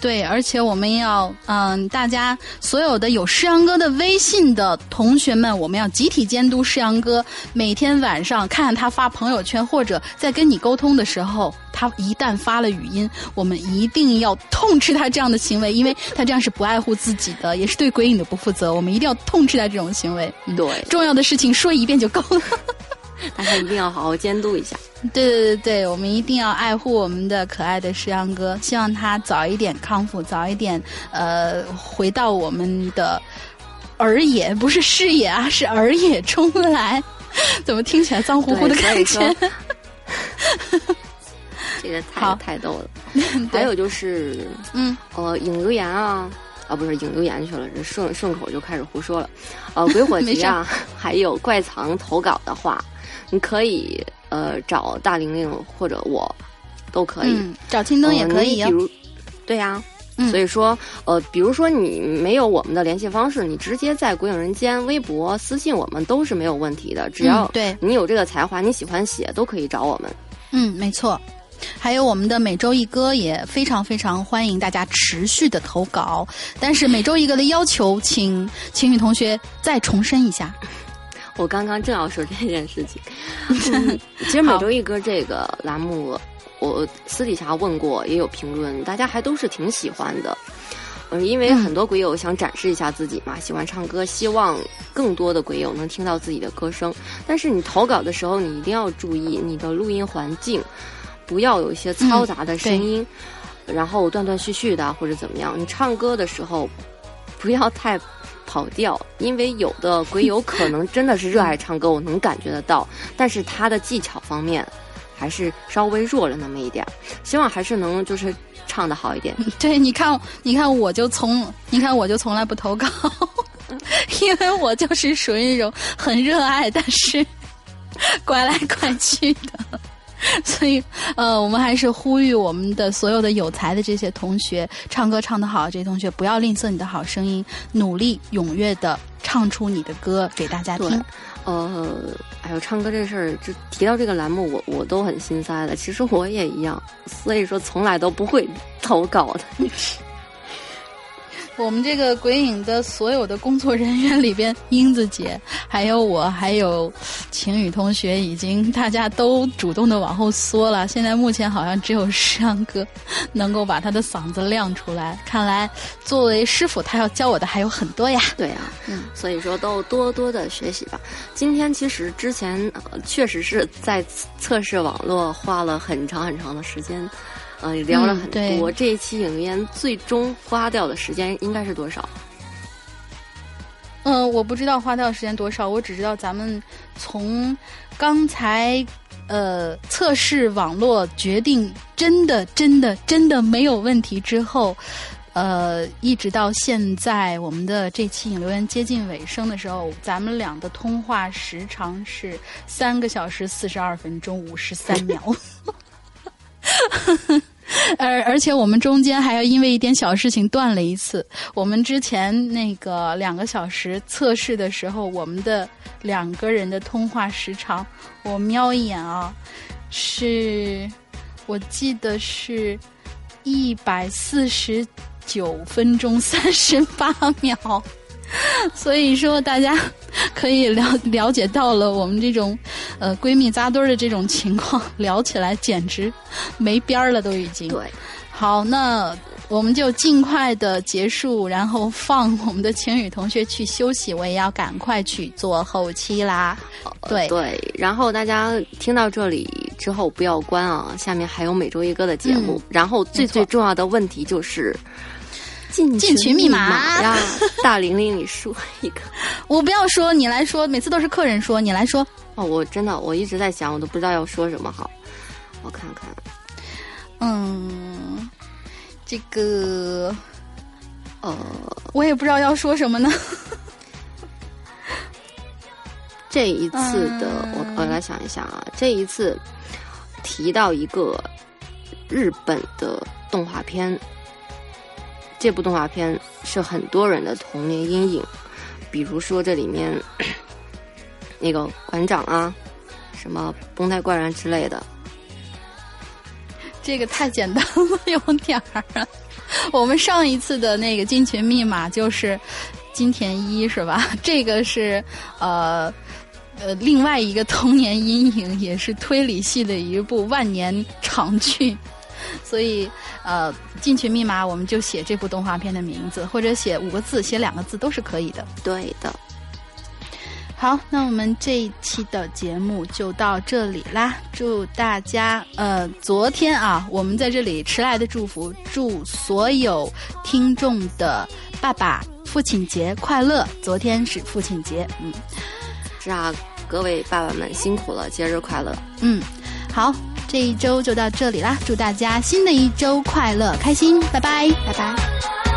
对，而且我们要，嗯，大家所有的有诗阳哥的微信的同学们，我们要集体监督诗阳哥，每天晚上看看他发朋友圈，或者在跟你沟通的时候，他一旦发了语音，我们一定要痛斥他这样的行为，因为他这样是不爱护自己的，也是对鬼影的不负责。我们一定要痛斥他这种行为。嗯、对重要的事情说一遍就够了。大家一定要好好监督一下。对对对对，我们一定要爱护我们的可爱的石阳哥，希望他早一点康复，早一点呃回到我们的儿也，不是视野啊，是儿也中来。怎么听起来脏乎乎的感觉？这个太太逗了。还有就是，嗯，呃，影留言啊，啊，不是影留言去了，这顺顺口就开始胡说了。呃，鬼火 集啊，还有怪藏投稿的话，你可以呃找大玲玲或者我都可以，找青灯也可以。比如，对呀。所以说，呃，比如说你没有我们的联系方式，你直接在鬼影人间微博私信我们都是没有问题的。只要对你有这个才华，你喜欢写都可以找我们。嗯，没错。还有我们的每周一歌也非常非常欢迎大家持续的投稿。但是每周一歌的要求，请晴雨同学再重申一下。我刚刚正要说这件事情。其实每周一歌这个栏目。我私底下问过，也有评论，大家还都是挺喜欢的。嗯，因为很多鬼友想展示一下自己嘛，喜欢唱歌，希望更多的鬼友能听到自己的歌声。但是你投稿的时候，你一定要注意你的录音环境，不要有一些嘈杂的声音，然后断断续续的或者怎么样。你唱歌的时候不要太跑调，因为有的鬼友可能真的是热爱唱歌，我能感觉得到，但是他的技巧方面。还是稍微弱了那么一点希望还是能就是唱的好一点。对，你看，你看，我就从，你看我就从来不投稿，因为我就是属于那种很热爱，但是 拐来拐去的。所以，呃，我们还是呼吁我们的所有的有才的这些同学，唱歌唱得好，这些同学不要吝啬你的好声音，努力踊跃的唱出你的歌给大家听。呃，还有唱歌这事儿，就提到这个栏目，我我都很心塞的。其实我也一样，所以说从来都不会投稿的。我们这个鬼影的所有的工作人员里边，英子姐，还有我，还有晴雨同学，已经大家都主动的往后缩了。现在目前好像只有石阳哥能够把他的嗓子亮出来。看来作为师傅，他要教我的还有很多呀。对呀，嗯，所以说都多多的学习吧。今天其实之前确实是在测试网络，花了很长很长的时间。嗯，聊了很多。这一期影院最终花掉的时间应该是多少？嗯，我不知道花掉时间多少，我只知道咱们从刚才呃测试网络决定真的真的真的没有问题之后，呃，一直到现在我们的这期影留言接近尾声的时候，咱们俩的通话时长是三个小时四十二分钟五十三秒。而而且我们中间还要因为一点小事情断了一次。我们之前那个两个小时测试的时候，我们的两个人的通话时长，我瞄一眼啊，是，我记得是一百四十九分钟三十八秒。所以说，大家可以了了解到了我们这种呃闺蜜扎堆儿的这种情况，聊起来简直没边儿了，都已经。对，好，那我们就尽快的结束，然后放我们的晴雨同学去休息，我也要赶快去做后期啦。对对，然后大家听到这里之后不要关啊，下面还有每周一歌的节目。然后最最重要的问题就是。进群密码呀，大玲玲，你说一个。我不要说，你来说，每次都是客人说，你来说。哦，我真的，我一直在想，我都不知道要说什么好。我看看，嗯，这个，呃，我也不知道要说什么呢。这一次的，我我来想一想啊，这一次提到一个日本的动画片。这部动画片是很多人的童年阴影，比如说这里面 那个馆长啊，什么绷带怪人之类的。这个太简单了，有点儿。我们上一次的那个进群密码就是金田一是吧？这个是呃呃另外一个童年阴影，也是推理系的一部万年长剧。所以，呃，进群密码我们就写这部动画片的名字，或者写五个字、写两个字都是可以的。对的。好，那我们这一期的节目就到这里啦！祝大家，呃，昨天啊，我们在这里迟来的祝福，祝所有听众的爸爸。父亲节快乐！昨天是父亲节，嗯，是啊，各位爸爸们辛苦了，节日快乐！嗯，好，这一周就到这里啦，祝大家新的一周快乐开心，拜拜，拜拜。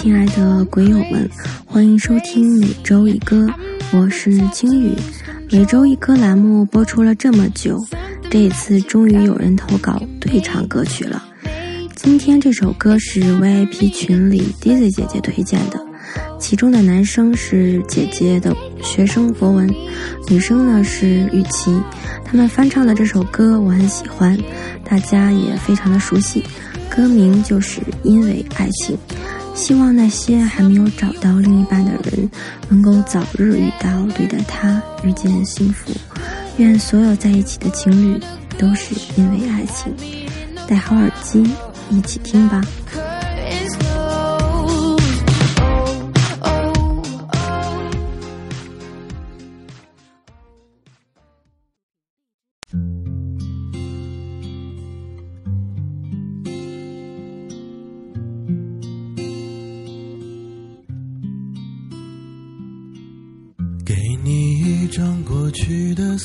亲爱的鬼友们，欢迎收听每周一歌，我是青雨。每周一歌栏目播出了这么久，这一次终于有人投稿对唱歌曲了。今天这首歌是 VIP 群里 Daisy 姐姐推荐的，其中的男生是姐姐的学生博文，女生呢是雨琦。他们翻唱的这首歌我很喜欢，大家也非常的熟悉，歌名就是因为爱情。希望那些还没有找到另一半的人，能够早日遇到对的他，遇见幸福。愿所有在一起的情侣都是因为爱情。戴好耳机，一起听吧。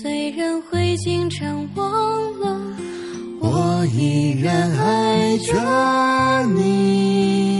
虽然会经常忘了我依然爱着你。